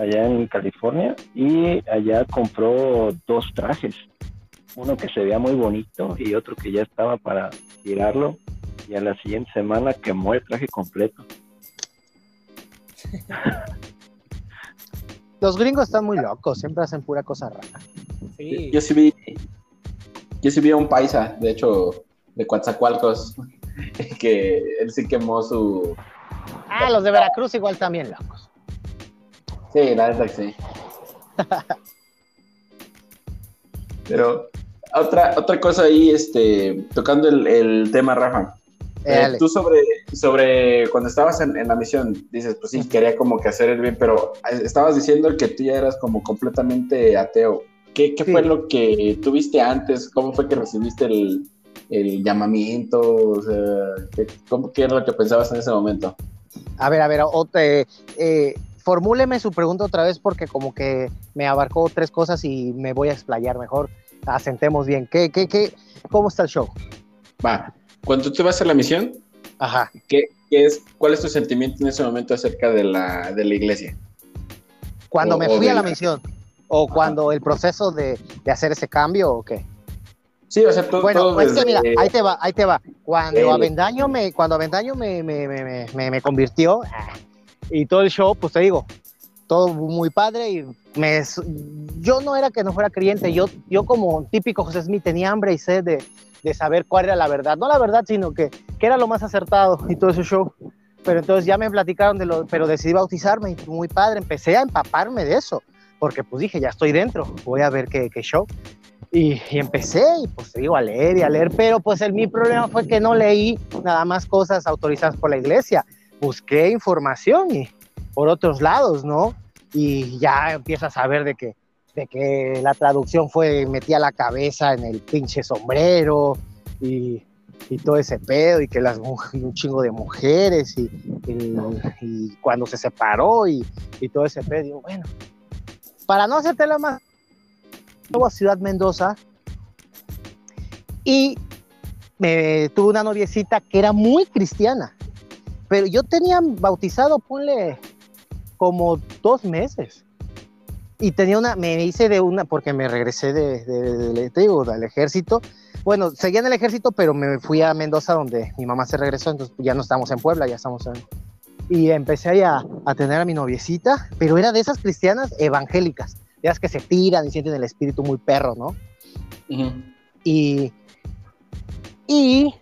allá en California y allá compró dos trajes. Uno que se veía muy bonito y otro que ya estaba para tirarlo. Y a la siguiente semana quemó el traje completo. <laughs> Los gringos están muy locos, siempre hacen pura cosa rara. Sí. Yo sí vi, yo sí vi a un paisa, de hecho, de Coatzacoalcos, <laughs> que él sí quemó su... Ah, los de Veracruz igual también locos. Sí, la verdad que sí. Pero otra, otra cosa ahí, este, tocando el, el tema, Rafa. Eh, tú sobre, sobre cuando estabas en, en la misión, dices, pues sí, quería como que hacer el bien, pero estabas diciendo que tú ya eras como completamente ateo. ¿Qué, qué Sí. fue lo que tuviste antes? ¿Cómo fue que recibiste el, el llamamiento? O sea, ¿qué, cómo- qué era lo que pensabas en ese momento? A ver, a ver, o- eh, eh, formúleme su pregunta otra vez porque como que me abarcó tres cosas y me voy a explayar mejor. Asentemos bien. ¿Qué, qué, qué? ¿Cómo está el show? Va, cuando tú vas a la misión, Ajá. ¿qué, qué es, ¿cuál es tu sentimiento en ese momento acerca de la, de la iglesia? Cuando O- me fui a la la- misión o cuando el proceso de, de hacer ese cambio o qué. Sí, o sea, todo, Bueno, todo que desde- mira, ahí te va, ahí te va. Cuando. Avendaño me, cuando Avendaño me, me, me, me- me- convirtió y todo el show, pues te digo, todo muy padre y me, yo no era que no fuera creyente, yo, yo como típico José Smith tenía hambre y sed de, de saber cuál era la verdad, no la verdad, sino que, que era lo más acertado y todo ese show. Pero entonces ya me platicaron de lo, pero decidí bautizarme y muy padre, empecé a empaparme de eso, porque pues dije, ya estoy dentro, voy a ver qué, qué show. Y, y empecé, y pues digo, a leer y a leer, pero pues el, mi problema fue que no leí nada más cosas autorizadas por la iglesia. Busqué información y por otros lados, ¿no? Y ya empiezas a ver de que, de que la traducción fue, metía la cabeza en el pinche sombrero y, y todo ese pedo, y que las y un chingo de mujeres, y, y- cuando se separó y, todo ese pedo, bueno, para no hacerte la más a Ciudad Mendoza y me tuve una noviecita que era muy cristiana, pero yo tenía bautizado, ponle como dos meses. Y tenía una, me hice de una, porque me regresé de, de- de- digo, del ejército. Bueno, seguía en el ejército, pero me fui a Mendoza donde mi mamá se regresó, entonces ya no estamos en Puebla, ya estamos en... Y empecé ahí a, a tener a mi noviecita, pero era de esas cristianas evangélicas ya es que se tiran y sienten el espíritu muy perro, ¿no? Y, y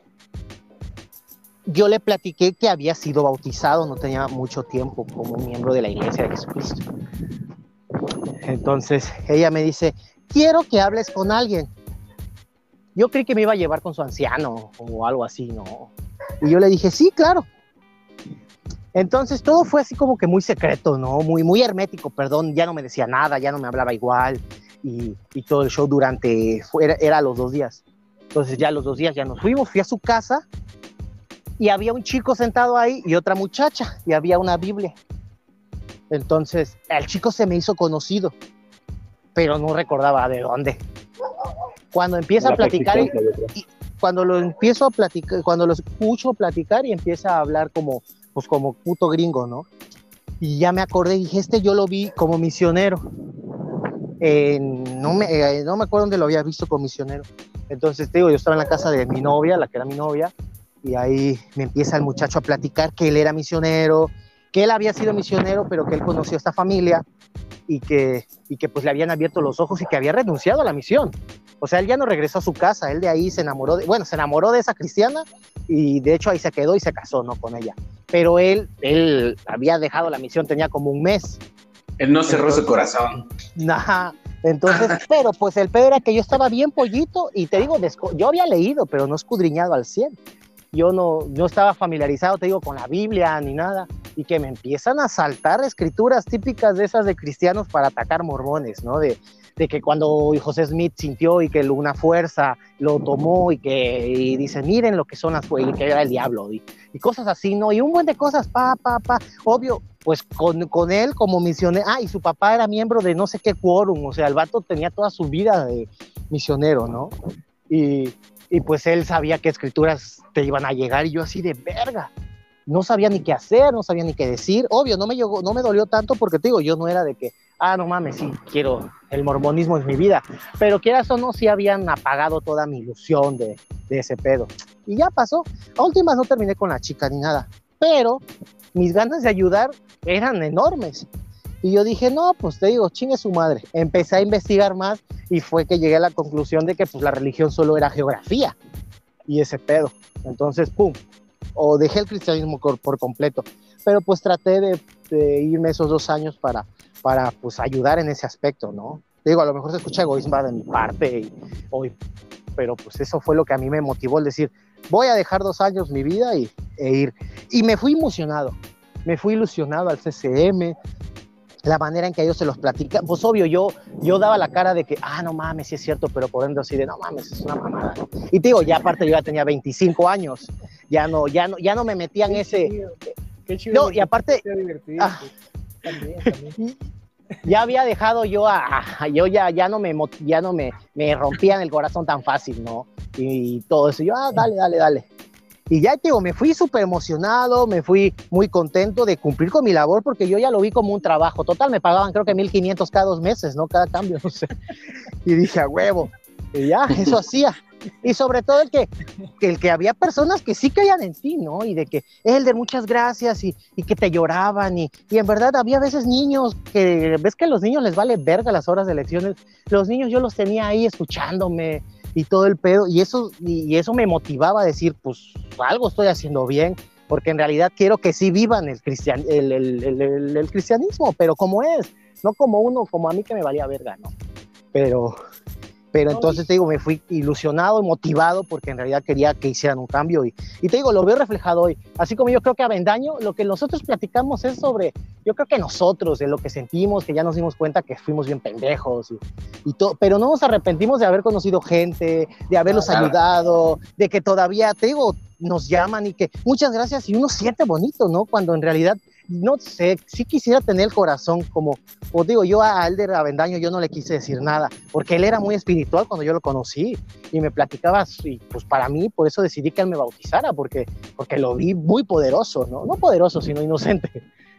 yo le platiqué que había sido bautizado, no tenía mucho tiempo como miembro de la iglesia de Jesucristo. Entonces ella me dice, quiero que hables con alguien. Yo creí que me iba a llevar con su anciano o algo así, ¿no? Y yo le dije, sí, claro. Entonces todo fue así como que muy secreto, ¿no? Muy, muy hermético, perdón, ya no me decía nada, ya no me hablaba igual y, y todo el show durante, era, era los dos días. Entonces ya los dos días ya nos fuimos, fui a su casa y había un chico sentado ahí y otra muchacha y había una Biblia. Entonces el chico se me hizo conocido, pero no recordaba de dónde. Cuando empieza a La platicar, y- cuando lo empiezo a platicar, cuando lo escucho platicar y empieza a hablar como, pues como puto gringo, ¿no? Y ya me acordé, dije, este yo lo vi como misionero. En- no, me, eh, no me acuerdo dónde lo había visto como misionero. Entonces, te digo, yo estaba en la casa de mi novia, la que era mi novia, y ahí me empieza el muchacho a platicar que él era misionero, que él había sido misionero, pero que él conoció a esta familia y que, y que pues le habían abierto los ojos y que había renunciado a la misión. O sea, él ya no regresó a su casa, él de ahí se enamoró, de, bueno, se enamoró de esa cristiana y de hecho ahí se quedó y se casó, ¿no? Con ella. Pero él, él había dejado la misión, tenía como un mes. Él no cerró su corazón. Ajá. Entonces, <laughs> pero pues el peor era que yo estaba bien pollito y te digo, yo había leído, pero no escudriñado al 100. Yo no, no estaba familiarizado, te digo, con la Biblia ni nada. Y que me empiezan a saltar escrituras típicas de esas de cristianos para atacar mormones, ¿no? De, de que cuando José Smith sintió y que una fuerza lo tomó y que y dice, miren lo que son las y que era el diablo, y, y cosas así, ¿no? Y un buen de cosas, pa, pa, pa. Obvio, pues con, con él como misionero, ah, y su papá era miembro de no sé qué quórum, o sea, el vato tenía toda su vida de misionero, ¿no? Y, y pues él sabía qué escrituras te iban a llegar y yo así de verga. No sabía ni qué hacer, no sabía ni qué decir. Obvio, no me, llegó, no me dolió tanto porque te digo, yo no era de que, ah, no mames, sí, quiero, el mormonismo es mi vida. Pero quieras o no, sí habían apagado toda mi ilusión de, de ese pedo. Y ya pasó. A últimas no terminé con la chica ni nada. Pero mis ganas de ayudar eran enormes. Y yo dije, no, pues te digo, chingue su madre. Empecé a investigar más y fue que llegué a la conclusión de que pues la religión solo era geografía y ese pedo. Entonces, pum, o dejé el cristianismo por, completo. Pero pues traté de, irme esos dos años para, para pues ayudar en ese aspecto, ¿no? Digo, a lo mejor se escucha egoísmo de mi parte, hoy, pero pues eso fue lo que a mí me motivó el decir, voy a dejar dos años mi vida y, e ir. Y me fui emocionado, me fui ilusionado al CCM, la manera en que ellos se los platican, pues obvio, yo, yo daba la cara de que, ah, no mames, sí es cierto, pero por dentro así de, no mames, es una mamada. Y te digo, ya aparte yo ya tenía 25 años, ya no, ya no, ya no me metían ese... Qué chido. No, y aparte... Ah, ya había dejado yo a, yo ya, ya no me ya no me, me rompían el corazón tan fácil, ¿no? Y, y todo eso, yo, ah, dale, dale, dale. Y ya digo, me fui súper emocionado, me fui muy contento de cumplir con mi labor porque yo ya lo vi como un trabajo. Total, me pagaban creo que 1500 cada dos meses, ¿no? Cada cambio, <laughs> no sé. Y dije, a huevo. Y ya, eso hacía. Y sobre todo el que, el que había personas que sí caían en ti, ¿no? Y de que, el de muchas gracias y, y que te lloraban. Y, y, en verdad había veces niños que, ves que a los niños les vale verga las horas de elecciones. Los niños yo los tenía ahí escuchándome, y todo el pedo, y eso, y eso me motivaba a decir, pues algo estoy haciendo bien, porque en realidad quiero que sí vivan el, cristian, el, el, el, cristianismo, pero como es, no como uno, como a mí que me valía verga, ¿no? Pero, pero entonces te digo, me fui ilusionado y motivado porque en realidad quería que hicieran un cambio y, y te digo, lo veo reflejado hoy. Así como yo creo que a Vendaño, lo que nosotros platicamos es sobre, yo creo que nosotros, de lo que sentimos, que ya nos dimos cuenta que fuimos bien pendejos y, y todo, pero no nos arrepentimos de haber conocido gente, de haberlos ayudado, de que todavía, te digo, nos llaman y que muchas gracias y uno siente bonito, ¿no? Cuando en realidad no sé, sí quisiera tener el corazón como, os digo, yo a Alder Avendaño yo no le quise decir nada, porque él era muy espiritual cuando yo lo conocí y me platicaba, y pues para mí, por eso decidí que él me bautizara, porque, porque lo vi muy poderoso, ¿no? No poderoso, sino inocente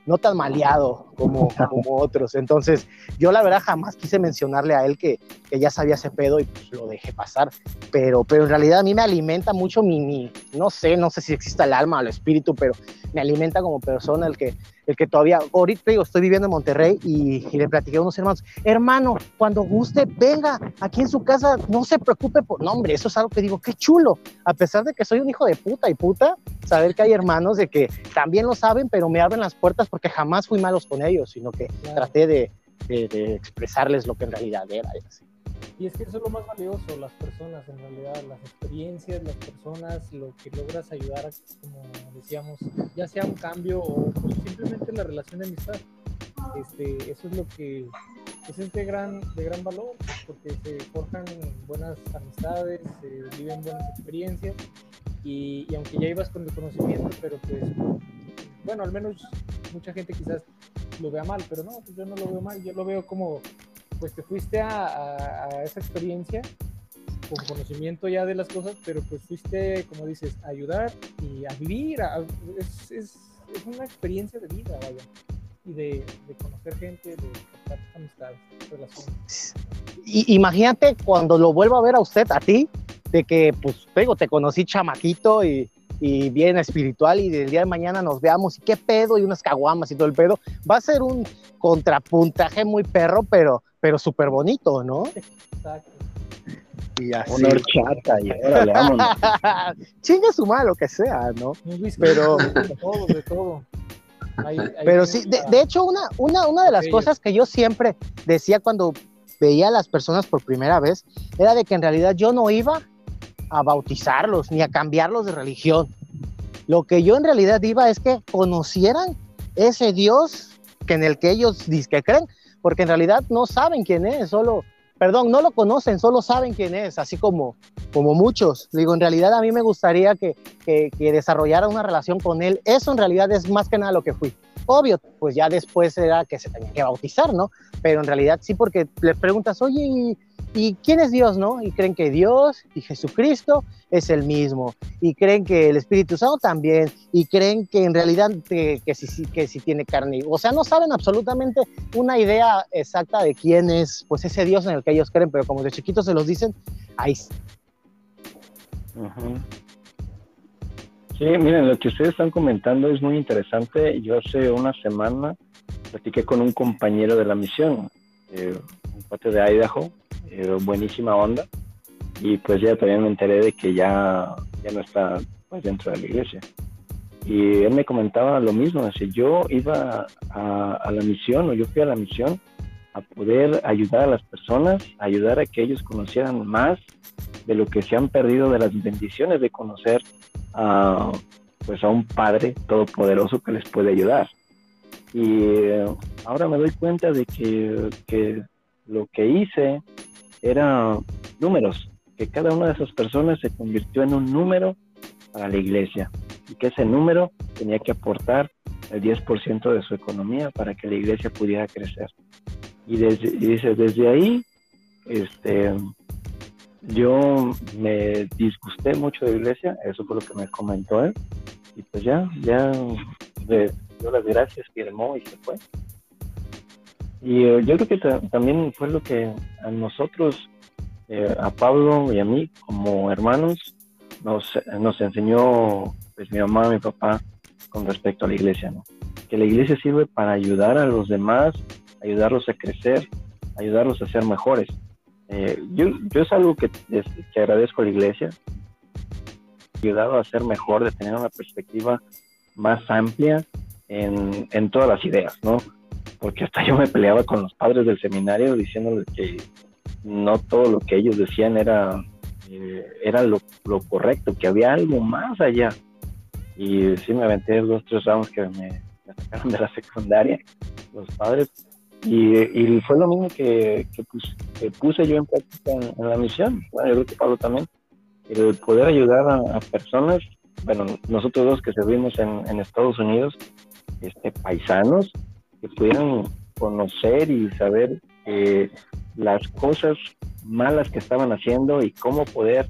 no tan maleado como, <laughs> como otros. Entonces, yo la verdad jamás quise mencionarle a él que, que, ya sabía ese pedo y pues lo dejé pasar. Pero, pero en realidad a mí me alimenta mucho mi, mi, no sé, no sé si existe el alma o el espíritu, pero me alimenta como persona el que, el que todavía, ahorita digo, estoy viviendo en Monterrey y, y, le platiqué a unos hermanos, hermano, cuando guste, venga aquí en su casa, no se preocupe por, no hombre, eso es algo que digo, qué chulo, a pesar de que soy un hijo de puta y puta, saber que hay hermanos de que también lo saben, pero me abren las puertas porque jamás fui malos con ellos, sino que traté de, de, de, expresarles lo que en realidad era. Y así. Y es que eso es lo más valioso, las personas en realidad, las experiencias, las personas, lo que logras ayudar, como decíamos, ya sea un cambio o pues, simplemente la relación de amistad. Este, eso es lo que pues, es de gran, de gran valor, porque se forjan buenas amistades, se viven buenas experiencias y, y aunque ya ibas con el conocimiento, pero pues, bueno, al menos mucha gente quizás lo vea mal, pero no, pues yo no lo veo mal, yo lo veo como pues te fuiste a, esa experiencia con conocimiento ya de las cosas, pero pues fuiste, como dices, a ayudar y a vivir. es, es, es, una experiencia de vida, vaya. Y de, conocer gente, de captar amistades, relaciones. Y, imagínate cuando lo vuelvo a ver a usted, a ti, de que, pues, digo, te conocí chamaquito y, y bien espiritual y del día de mañana nos veamos y qué pedo y unas caguamas y todo el pedo. Va a ser un contrapuntaje muy perro, pero pero súper bonito, ¿no? Exacto. Y así. Una horchata y órale, vámonos. <laughs> Chinga su madre, lo que sea, ¿no? Pero. <laughs> De todo, de todo. Pero sí, de, de, hecho, una, una, una de las cosas que yo siempre decía cuando veía a las personas por primera vez era de que en realidad yo no iba a bautizarlos ni a cambiarlos de religión. Lo que yo en realidad iba es que conocieran ese Dios que en el que ellos que creen, porque en realidad no saben quién es, solo, perdón, no lo conocen, solo saben quién es, así como, como muchos. Digo, en realidad a mí me gustaría que, que, desarrollara una relación con él. Eso en realidad es más que nada lo que fui. Obvio, pues ya después era que se tenía que bautizar, ¿no? Pero en realidad sí, porque le preguntas, oye, ¿Y quién es Dios, no? Y creen que Dios y Jesucristo es el mismo. Y creen que el Espíritu Santo también. Y creen que en realidad que, que, sí tiene carne. O sea, no saben absolutamente una idea exacta de quién es pues ese Dios en el que ellos creen. Pero como de chiquitos se los dicen, ahí. Uh. Sí, miren, lo que ustedes están comentando es muy interesante. Yo hace una semana platiqué con un compañero de la misión, eh, un parte de Idaho, eh, buenísima onda, y pues ya también me enteré de que ya, ya no está pues, dentro de la iglesia. Y él me comentaba lo mismo, si yo iba a, a, la misión o yo fui a la misión a poder ayudar a las personas, ayudar a que ellos conocieran más de lo que se han perdido de las bendiciones de conocer a, pues a un Padre todopoderoso que les puede ayudar. Y eh, ahora me doy cuenta de que, que lo que hice era números, que cada una de esas personas se convirtió en un número para la iglesia y que ese número tenía que aportar el 10% de su economía para que la iglesia pudiera crecer. Y, desde, dice, desde ahí, este, yo me disgusté mucho de la iglesia, eso fue lo que me comentó él, y pues ya, ya le dio las gracias, firmó y se fue. Y eh, yo creo que también fue lo que a nosotros, eh, a Pablo y a mí, como hermanos, nos, nos enseñó pues mi mamá, mi papá, con respecto a la iglesia, ¿no? Que la iglesia sirve para ayudar a los demás, ayudarlos a crecer, ayudarlos a ser mejores. Eh, yo, yo es algo que, que agradezco a la iglesia, ayudado a ser mejor, de tener una perspectiva más amplia en, en todas las ideas, ¿no? Porque hasta yo me peleaba con los padres del seminario diciéndoles que no todo lo que ellos decían era, eh, era lo, lo, correcto, que había algo más allá. Y sí me aventé dos, tres ramos que me, me sacaron de la secundaria, los padres, y, y, fue lo mismo que, que, que puse yo en práctica en, la misión. Bueno, yo creo que Pablo también. El poder ayudar a, a personas, bueno, nosotros dos que servimos en, en, Estados Unidos, este, paisanos, que pudieran conocer y saber eh, las cosas malas que estaban haciendo y cómo poder,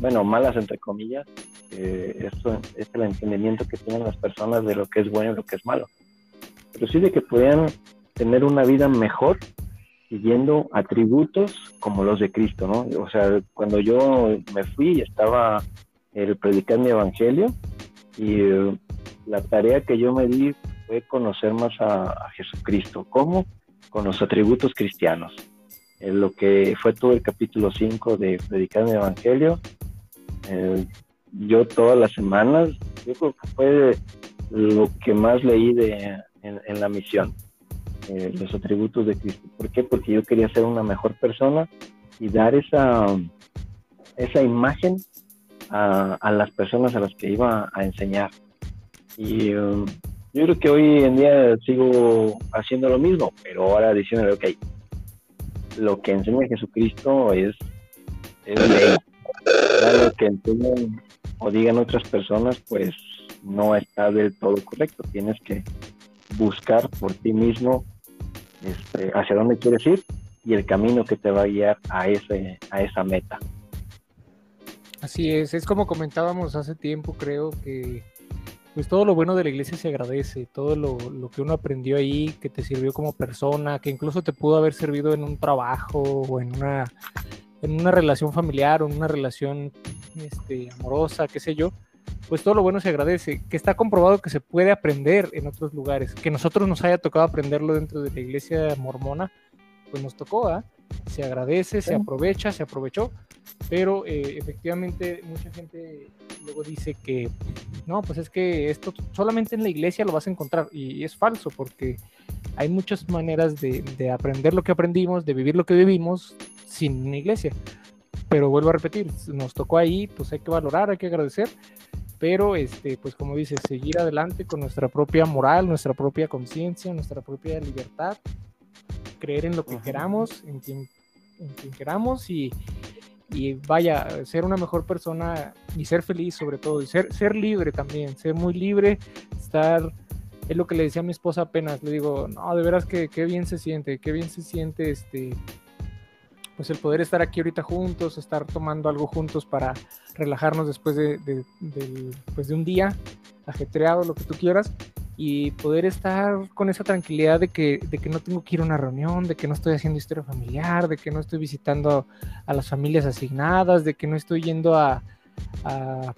bueno, malas entre comillas, eh, esto es el entendimiento que tienen las personas de lo que es bueno y lo que es malo. Pero sí de que pudieran tener una vida mejor siguiendo atributos como los de Cristo, ¿no? O sea, cuando yo me fui estaba el predicar mi evangelio y eh, la tarea que yo me di fue conocer más a, a Jesucristo. ¿Cómo? Con los atributos cristianos. En lo que fue todo el capítulo 5 de predicar mi evangelio, eh, yo todas las semanas, yo creo que fue lo que más leí de, en, en la misión eh, los atributos de Cristo. ¿Por qué? Porque yo quería ser una mejor persona y dar esa, esa imagen a, a las personas a las que iba a enseñar. Y um, yo creo que hoy en día sigo haciendo lo mismo, pero ahora diciéndole, ok, lo que enseña Jesucristo es, ley. Lo que enseñan o digan otras personas, pues no está del todo correcto. Tienes que buscar por ti mismo este, hacia dónde quieres ir y el camino que te va a guiar a, ese, a esa meta. Así es, es como comentábamos hace tiempo, creo que pues todo lo bueno de la iglesia se agradece, todo lo, que uno aprendió ahí, que te sirvió como persona, que incluso te pudo haber servido en un trabajo o en una, en una relación familiar o en una relación este, amorosa, qué sé yo, pues todo lo bueno se agradece, que está comprobado que se puede aprender en otros lugares, que nosotros nos haya tocado aprenderlo dentro de la iglesia mormona, pues nos tocó, ¿eh? Se agradece, se aprovecha, se aprovechó, pero eh, efectivamente mucha gente luego dice que no, pues es que esto solamente en la iglesia lo vas a encontrar y es falso porque hay muchas maneras de, de aprender lo que aprendimos, de vivir lo que vivimos sin una iglesia. Pero vuelvo a repetir, nos tocó ahí, pues hay que valorar, hay que agradecer pero este, pues como dices, seguir adelante con nuestra propia moral, nuestra propia conciencia, nuestra propia libertad, creer en lo que queramos, en quien, en quien queramos y, y, vaya, ser una mejor persona y ser feliz sobre todo, y ser, ser libre también, ser muy libre, estar, es lo que le decía a mi esposa apenas, le digo, no, de veras que qué bien se siente, qué bien se siente este pues el poder estar aquí ahorita juntos, estar tomando algo juntos para relajarnos después de, de, de, pues de un día ajetreado, lo que tú quieras, y poder estar con esa tranquilidad de que, de que no tengo que ir a una reunión, de que no estoy haciendo historia familiar, de que no estoy visitando a las familias asignadas, de que no estoy yendo a, a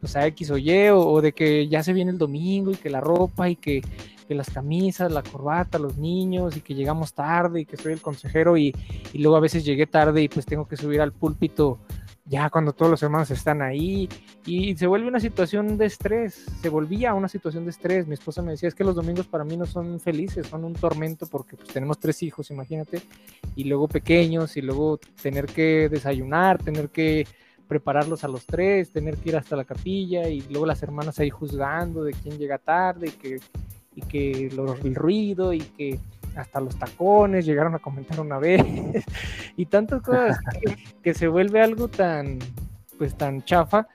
o sea, X o Y, o, de que ya se viene el domingo y que la ropa y que, las camisas, la corbata, los niños y que llegamos tarde y que soy el consejero y, y luego a veces llegué tarde y pues tengo que subir al púlpito ya cuando todos los hermanos están ahí y se vuelve una situación de estrés, se volvía una situación de estrés. Mi esposa me decía, es que los domingos para mí no son felices, son un tormento porque pues tenemos tres hijos, imagínate, y luego pequeños y luego tener que desayunar, tener que prepararlos a los tres, tener que ir hasta la capilla y luego las hermanas ahí juzgando de quién llega tarde y que, y que el ruido y que hasta los tacones llegaron a comentar una vez <laughs> y tantas cosas <laughs> que, se vuelve algo tan pues tan chafa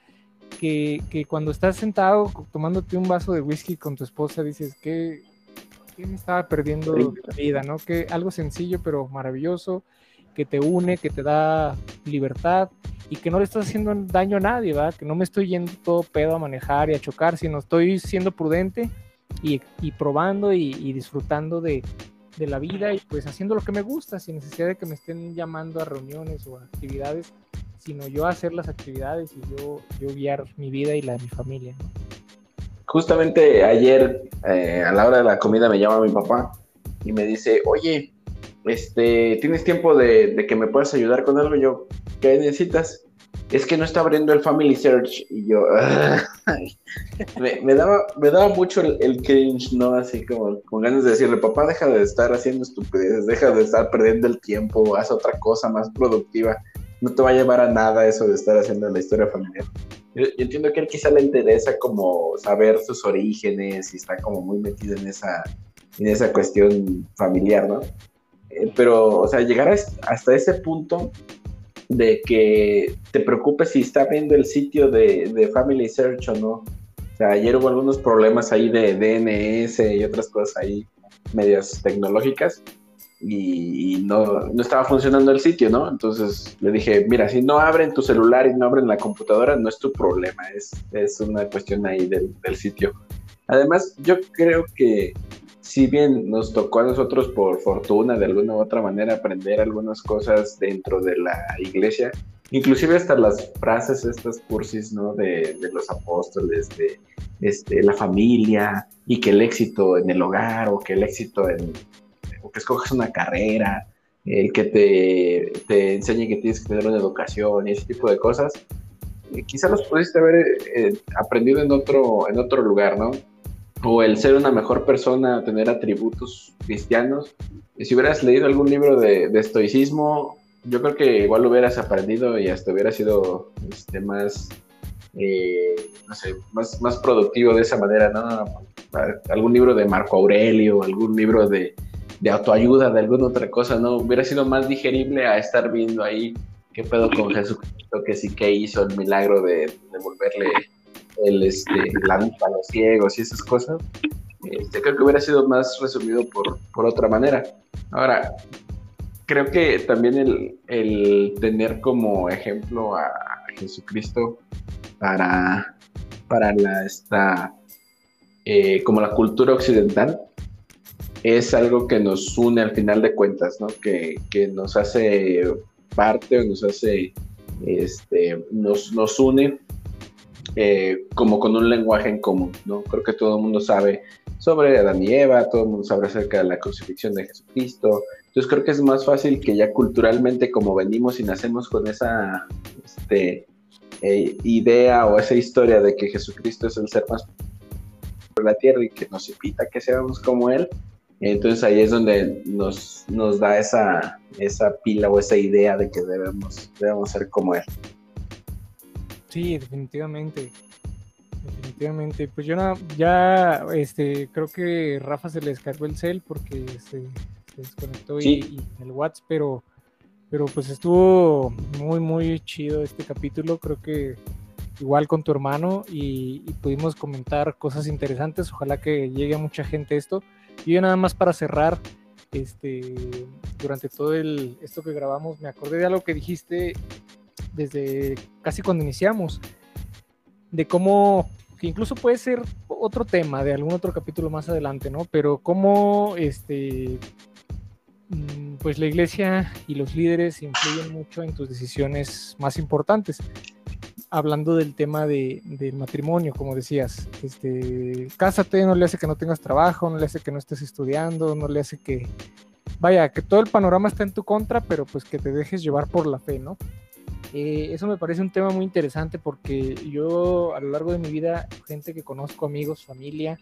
que, cuando estás sentado tomándote un vaso de whisky con tu esposa dices que, me estaba perdiendo la vida, ¿no? Que algo sencillo pero maravilloso que te une, que te da libertad y que no le estás haciendo daño a nadie, ¿verdad? Que no me estoy yendo todo pedo a manejar y a chocar, sino estoy siendo prudente y, probando y disfrutando de, de la vida y pues haciendo lo que me gusta, sin necesidad de que me estén llamando a reuniones o a actividades, sino yo hacer las actividades y yo, yo guiar mi vida y la de mi familia. Justamente ayer eh, a la hora de la comida me llama mi papá y me dice, oye, este, ¿tienes tiempo de, de que me puedas ayudar con algo? Yo, ¿qué necesitas? Es que no está abriendo el Family Search. Y yo, <laughs> me, daba, me daba mucho el, cringe, ¿no? Así como con ganas de decirle, papá, deja de estar haciendo estupideces, deja de estar perdiendo el tiempo, haz otra cosa más productiva. No te va a llevar a nada eso de estar haciendo la historia familiar. Yo, entiendo que él quizá le interesa como saber sus orígenes y está como muy metido en esa, en esa cuestión familiar, ¿no? Eh, pero, o sea, llegar hasta ese punto de que te preocupes si está viendo el sitio de, Family Search o no. O sea, ayer hubo algunos problemas ahí de DNS y otras cosas ahí medias tecnológicas y, no, estaba funcionando el sitio, ¿no? Entonces le dije, mira, si no abren tu celular y no abren la computadora, no es tu problema, es, es una cuestión ahí del, del sitio. Además, yo creo que si bien nos tocó a nosotros por fortuna de alguna u otra manera aprender algunas cosas dentro de la iglesia, inclusive hasta las frases, estas cursis, ¿no? De, los apóstoles, de este, la familia, y que el éxito en el hogar, o que el éxito en, o que escoges una carrera, el que te, enseñe que tienes que tener una educación y ese tipo de cosas, eh, quizás los pudiste haber eh, aprendido en otro, en otro lugar, ¿no? O el ser una mejor persona, tener atributos cristianos. Y si hubieras leído algún libro de, estoicismo, yo creo que igual lo hubieras aprendido y hasta hubiera sido este, más, eh, no sé, más, más productivo de esa manera, ¿no? Algún libro de Marco Aurelio, algún libro de, de autoayuda, de alguna otra cosa, ¿no? Hubiera sido más digerible a estar viendo ahí qué pedo con Jesucristo, que sí que hizo el milagro de devolverle el, este, la vista los ciegos y esas cosas, este, creo que hubiera sido más resumido por, por otra manera. Ahora, creo que también el, el tener como ejemplo a Jesucristo para, para la, esta, eh, como la cultura occidental, es algo que nos une al final de cuentas, ¿no? Que, que nos hace parte o nos hace, este, nos, nos une eh, como con un lenguaje en común, ¿no? Creo que todo el mundo sabe sobre Adán y Eva, todo el mundo sabe acerca de la crucifixión de Jesucristo, entonces creo que es más fácil que ya culturalmente como venimos y nacemos con esa este, eh, idea o esa historia de que Jesucristo es el ser más por la tierra y que nos invita a que seamos como Él, entonces ahí es donde nos, nos da esa, esa pila o esa idea de que debemos, debemos ser como Él. Sí, definitivamente. Definitivamente. Pues yo ya este, creo que Rafa se le descargó el cel porque se, desconectó y, el WhatsApp, pero, pero pues estuvo muy, muy chido este capítulo. Creo que igual con tu hermano y, pudimos comentar cosas interesantes. Ojalá que llegue a mucha gente esto. Y yo nada más para cerrar, este, durante todo el, esto que grabamos, me acordé de algo que dijiste desde casi cuando iniciamos, de cómo, que incluso puede ser otro tema de algún otro capítulo más adelante, ¿no? Pero cómo, este, mm, pues la iglesia y los líderes influyen mucho en tus decisiones más importantes. hablando del tema de, del matrimonio, como decías, este, cásate, no le hace que no tengas trabajo, no le hace que no estés estudiando, no le hace que, vaya, que todo el panorama está en tu contra, pero pues que te dejes llevar por la fe, ¿no? Eh, eso me parece un tema muy interesante porque yo a lo largo de mi vida, gente que conozco, amigos, familia,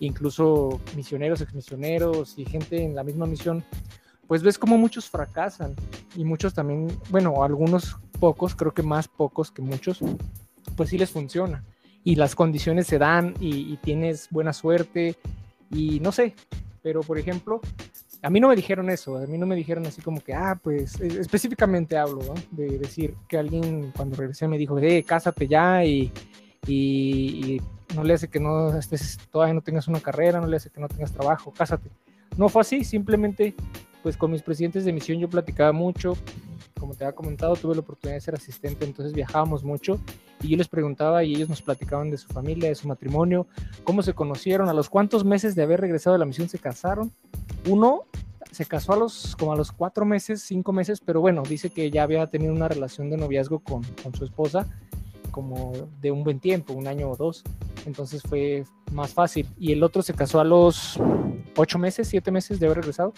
incluso misioneros, exmisioneros y gente en la misma misión, pues ves como muchos fracasan y muchos también, bueno, algunos pocos, creo que más pocos que muchos, pues sí les funciona y las condiciones se dan y, tienes buena suerte y no sé, pero por ejemplo, a mí no me dijeron eso, a mí no me dijeron así como que, ah, pues e, específicamente hablo, ¿no? De decir que alguien cuando regresé me dijo, eh, cásate ya y, y, no le hace que no estés, todavía no tengas una carrera, no le hace que no tengas trabajo, cásate. No fue así, simplemente pues con mis presidentes de misión yo platicaba mucho, como te había comentado, tuve la oportunidad de ser asistente, entonces viajábamos mucho y yo les preguntaba y ellos nos platicaban de su familia, de su matrimonio, cómo se conocieron, a los cuántos meses de haber regresado de la misión se casaron. Uno se casó a los como a los cuatro meses, cinco meses, pero bueno, dice que ya había tenido una relación de noviazgo con, con su esposa como de un buen tiempo, un año o dos, entonces fue más fácil. Y el otro se casó a los ocho meses, siete meses de haber regresado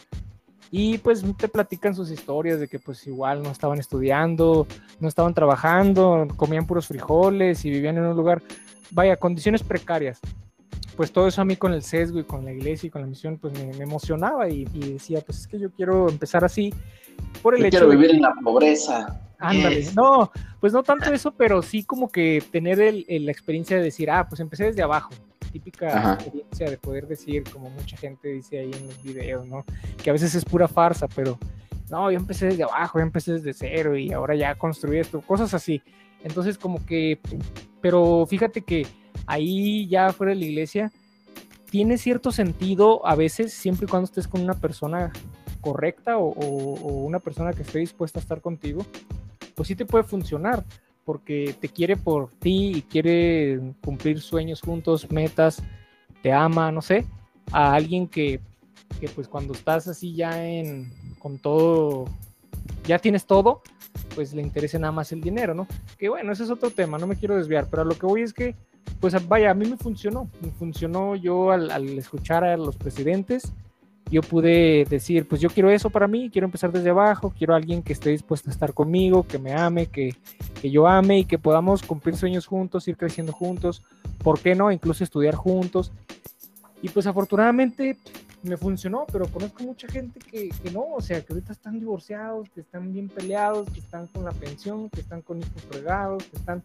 y pues te platican sus historias de que pues igual no estaban estudiando, no estaban trabajando, comían puros frijoles y vivían en un lugar, vaya, condiciones precarias. Pues todo eso a mí con el sesgo y con la iglesia y con la misión pues me, emocionaba y, decía pues es que yo quiero empezar así por el hecho quiero vivir en la pobreza. Ándale, no, pues no tanto eso, pero sí como que tener la experiencia de decir, ah, pues empecé desde abajo, típica experiencia de poder decir, como mucha gente dice ahí en los videos, ¿no? Que a veces es pura farsa, pero no, yo empecé desde abajo, yo empecé desde cero y ahora ya construí esto, cosas así. Entonces, como que, pero fíjate que ahí ya fuera de la iglesia, tiene cierto sentido a veces, siempre y cuando estés con una persona correcta o, o una persona que esté dispuesta a estar contigo, pues sí te puede funcionar porque te quiere por ti y quiere cumplir sueños juntos, metas, te ama, no sé, a alguien que, que pues cuando estás así ya en, con todo, ya tienes todo, pues le interesa nada más el dinero, ¿no? Que bueno, ese es otro tema, no me quiero desviar, pero lo que voy es que, pues vaya, a mí me funcionó, me funcionó yo al escuchar a los presidentes, yo pude decir, pues yo quiero eso para mí, quiero empezar desde abajo, quiero alguien que esté dispuesto a estar conmigo, que me ame, que, que, yo ame y que podamos cumplir sueños juntos, ir creciendo juntos, ¿por qué no? Incluso estudiar juntos. Y pues afortunadamente me funcionó, pero conozco mucha gente que, que, no, o sea, que ahorita están divorciados, que están bien peleados, que están con la pensión, que están con hijos fregados, que están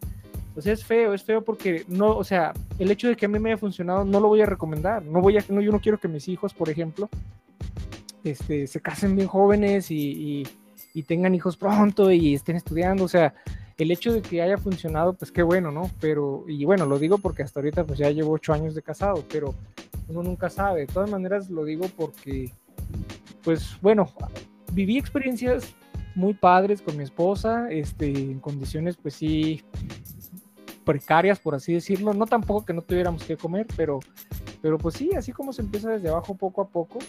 pues es feo, es feo porque no, o sea, el hecho de que a mí me haya funcionado no lo voy a recomendar. No voy a, no, yo no quiero que mis hijos, por ejemplo, este, se casen bien jóvenes y, y, tengan hijos pronto y estén estudiando. O sea, el hecho de que haya funcionado, pues qué bueno, ¿no? Pero, y bueno, lo digo porque hasta ahorita pues ya llevo ocho años de casado, pero uno nunca sabe. De todas maneras lo digo porque, pues bueno, viví experiencias muy padres con mi esposa, este, en condiciones pues sí precarias, por así decirlo. No tampoco que no tuviéramos que comer, pero, pero pues sí, así como se empieza desde abajo poco a poco.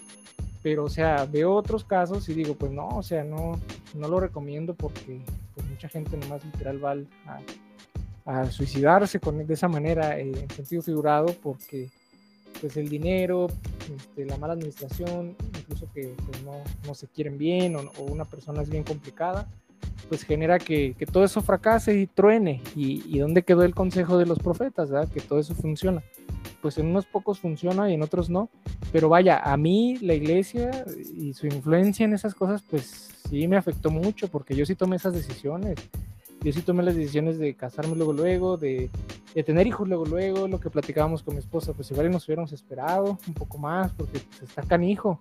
Pero, o sea, veo otros casos y digo, pues no, o sea, no, no lo recomiendo porque pues, mucha gente nomás literal va a, a suicidarse con, de esa manera, eh, en sentido figurado, porque pues el dinero, este, la mala administración, incluso que pues, no, no, se quieren bien o, o, una persona es bien complicada, pues genera que, que, todo eso fracase y truene. ¿Y, ¿Y dónde quedó el consejo de los profetas? ¿verdad? Que todo eso funciona. Pues en unos pocos funciona y en otros no. Pero vaya, a mí la iglesia y su influencia en esas cosas, pues sí me afectó mucho porque yo sí tomé esas decisiones. Yo sí tomé las decisiones de casarme luego, luego, de, de tener hijos luego, luego, lo que platicábamos con mi esposa, pues igual nos hubiéramos esperado un poco más porque pues, está canijo.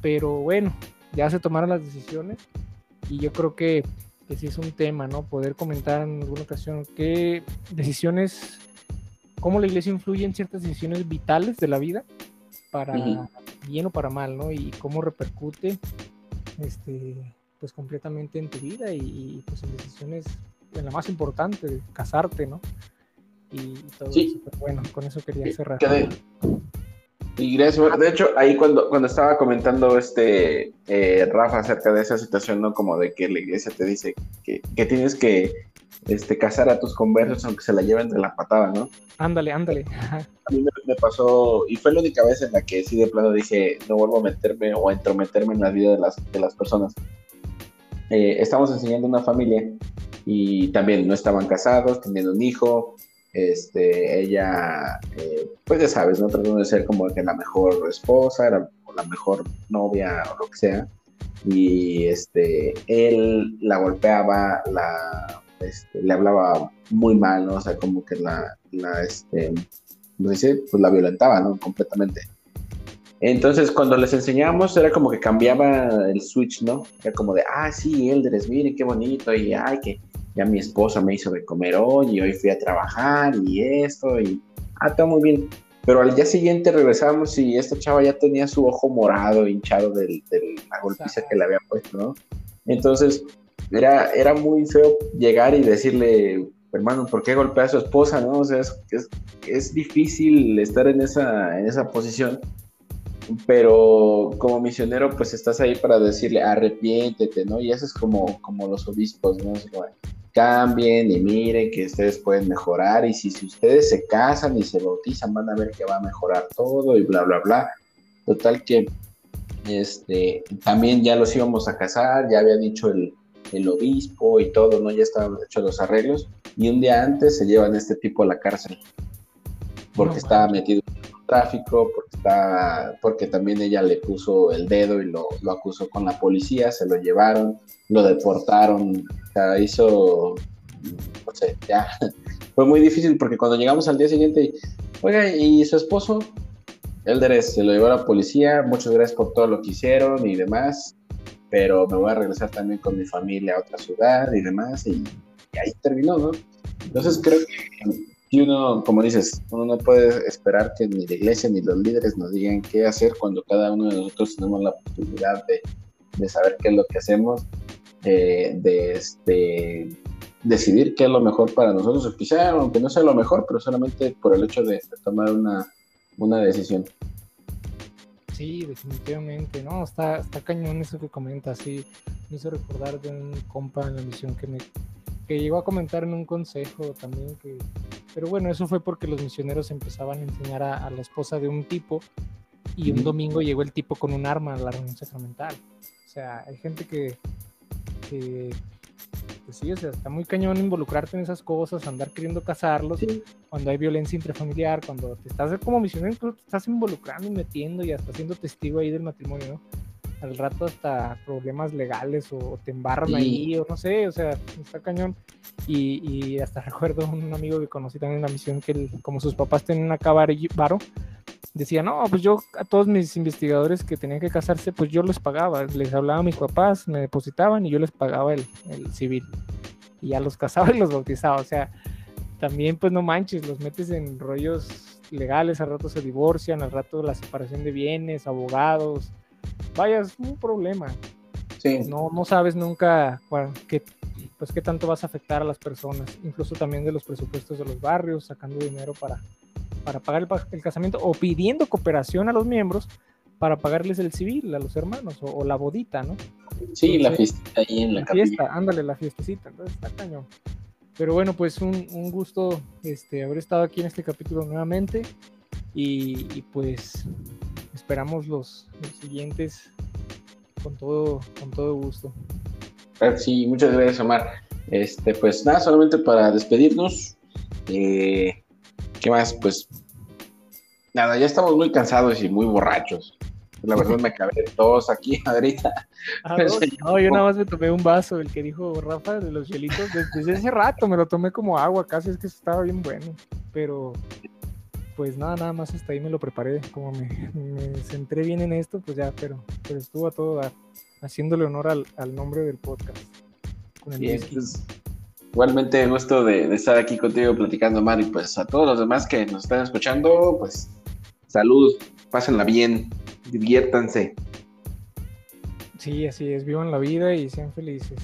Pero bueno, ya se tomaron las decisiones y yo creo que que sí es un tema, ¿no? Poder comentar en alguna ocasión qué decisiones, cómo la iglesia influye en ciertas decisiones vitales de la vida, para bien o para mal, ¿no? Y cómo repercute, este, pues completamente en tu vida y, pues en decisiones, en la más importante, casarte, ¿no? Y, todo eso, pero bueno, con eso quería cerrar. Y gracias, de hecho, ahí cuando, cuando estaba comentando este eh, Rafa acerca de esa situación, ¿no? Como de que la iglesia te dice que, tienes que este, casar a tus conversos aunque se la lleven de la patada, ¿no? Ándale, ándale. A mí me, pasó, y fue la única vez en la que sí de plano dije, no vuelvo a meterme o a entrometerme en la vida de las, de las personas. Eh, estamos enseñando una familia y también no estaban casados, tenían un hijo, este, ella, eh, pues ya sabes, ¿no? Tratando de ser como que la mejor esposa, era, o la mejor novia o lo que sea. Y este, él la golpeaba, la, este, le hablaba muy mal, ¿no? O sea, como que la, la este, dice? Pues la violentaba, ¿no? Completamente. Entonces, cuando les enseñábamos, era como que cambiaba el switch, ¿no? Era como de, ah, sí, Eldres, miren qué bonito, y ay, que ya mi esposa me hizo de comer hoy, y hoy fui a trabajar, y esto, y ah, está muy bien. Pero al día siguiente regresamos y esta chava ya tenía su ojo morado, hinchado de la golpiza que le había puesto, ¿no? Entonces, era, era muy feo llegar y decirle, hermano, ¿por qué golpea a su esposa? ¿no? O sea, es, es, es difícil estar en esa, en esa posición pero como misionero pues estás ahí para decirle arrepiéntete, ¿no? Y eso es como, como los obispos, ¿no? Cambien y miren que ustedes pueden mejorar y si, si ustedes se casan y se bautizan van a ver que va a mejorar todo y bla, bla, bla. Total que este, también ya los íbamos a casar, ya había dicho el, el obispo y todo, ¿no? Ya estaban hechos los arreglos y un día antes se llevan a este tipo a la cárcel porque estaba metido tráfico, porque, está, porque también ella le puso el dedo y lo, lo, acusó con la policía, se lo llevaron, lo deportaron, o sea, hizo, no sé, ya, <laughs> fue muy difícil porque cuando llegamos al día siguiente, oiga, ¿y su esposo? Elderes se lo llevó a la policía, muchas gracias por todo lo que hicieron y demás, pero me voy a regresar también con mi familia a otra ciudad y demás, y, y ahí terminó, ¿no? Entonces creo que y uno, como dices, uno no puede esperar que ni la iglesia ni los líderes nos digan qué hacer cuando cada uno de nosotros tenemos la oportunidad de, saber qué es lo que hacemos, de este, decidir qué es lo mejor para nosotros, quizá aunque no sea lo mejor, pero solamente por el hecho de, tomar una, una decisión. Sí, definitivamente, no, está, está cañón eso que comentas, sí, me hizo recordar de un compa en la misión que me que llegó a comentar en un consejo también que pero bueno, eso fue porque los misioneros empezaban a enseñar a, la esposa de un tipo y un domingo llegó el tipo con un arma a la reunión sacramental. O sea, hay gente que, que pues sí, o sea, está muy cañón involucrarte en esas cosas, andar queriendo casarlos, cuando hay violencia intrafamiliar, cuando te estás como misionero, te estás involucrando y metiendo y hasta siendo testigo ahí del matrimonio, ¿no? Al rato hasta problemas legales o, te embarran ahí, o no sé, o sea, está cañón. Y, hasta <laughs> recuerdo un amigo que conocí también en la misión que como sus papás tenían acá varo, decía, no, pues yo a todos mis investigadores que tenían que casarse, pues yo les pagaba, les hablaba a mis papás, me depositaban y yo les pagaba el, el civil. Y ya los casaba <laughs> y los bautizaba, o sea, también pues no manches, los metes en rollos legales, al rato se divorcian, al rato la separación de bienes, abogados, vaya, es un problema. Sí. No, no sabes nunca qué, pues qué tanto vas a afectar a las personas, incluso también de los presupuestos de los barrios, sacando dinero para, para pagar el, casamiento o pidiendo cooperación a los miembros para pagarles el civil a los hermanos o, la bodita, ¿no? Sí, la fiesta ahí en la, la fiesta, ándale, la fiestecita, entonces está cañón. Pero bueno, pues un, un, gusto este, haber estado aquí en este capítulo nuevamente y, y pues esperamos los, los, siguientes con todo, con todo gusto. Sí, muchas gracias, Omar. Este, pues nada, solamente para despedirnos. Eh, ¿Qué más? Pues nada, ya estamos muy cansados y muy borrachos. La verdad me acabé todos aquí <laughs> ahorita. Ah, no, yo nada más me tomé un vaso, el que dijo Rafa de los hielitos. Desde, ese rato me lo tomé como agua, casi es que estaba bien bueno. Pero pues nada, nada más hasta ahí me lo preparé. Como me, me centré bien en esto, pues ya, pero, pero estuvo a todo dar haciéndole honor al, al nombre del podcast. Con el pues, igualmente gusto de, de, estar aquí contigo platicando, Mari. Pues a todos los demás que nos están escuchando, pues salud, pásenla bien, diviértanse. Sí, así es, vivan la vida y sean felices.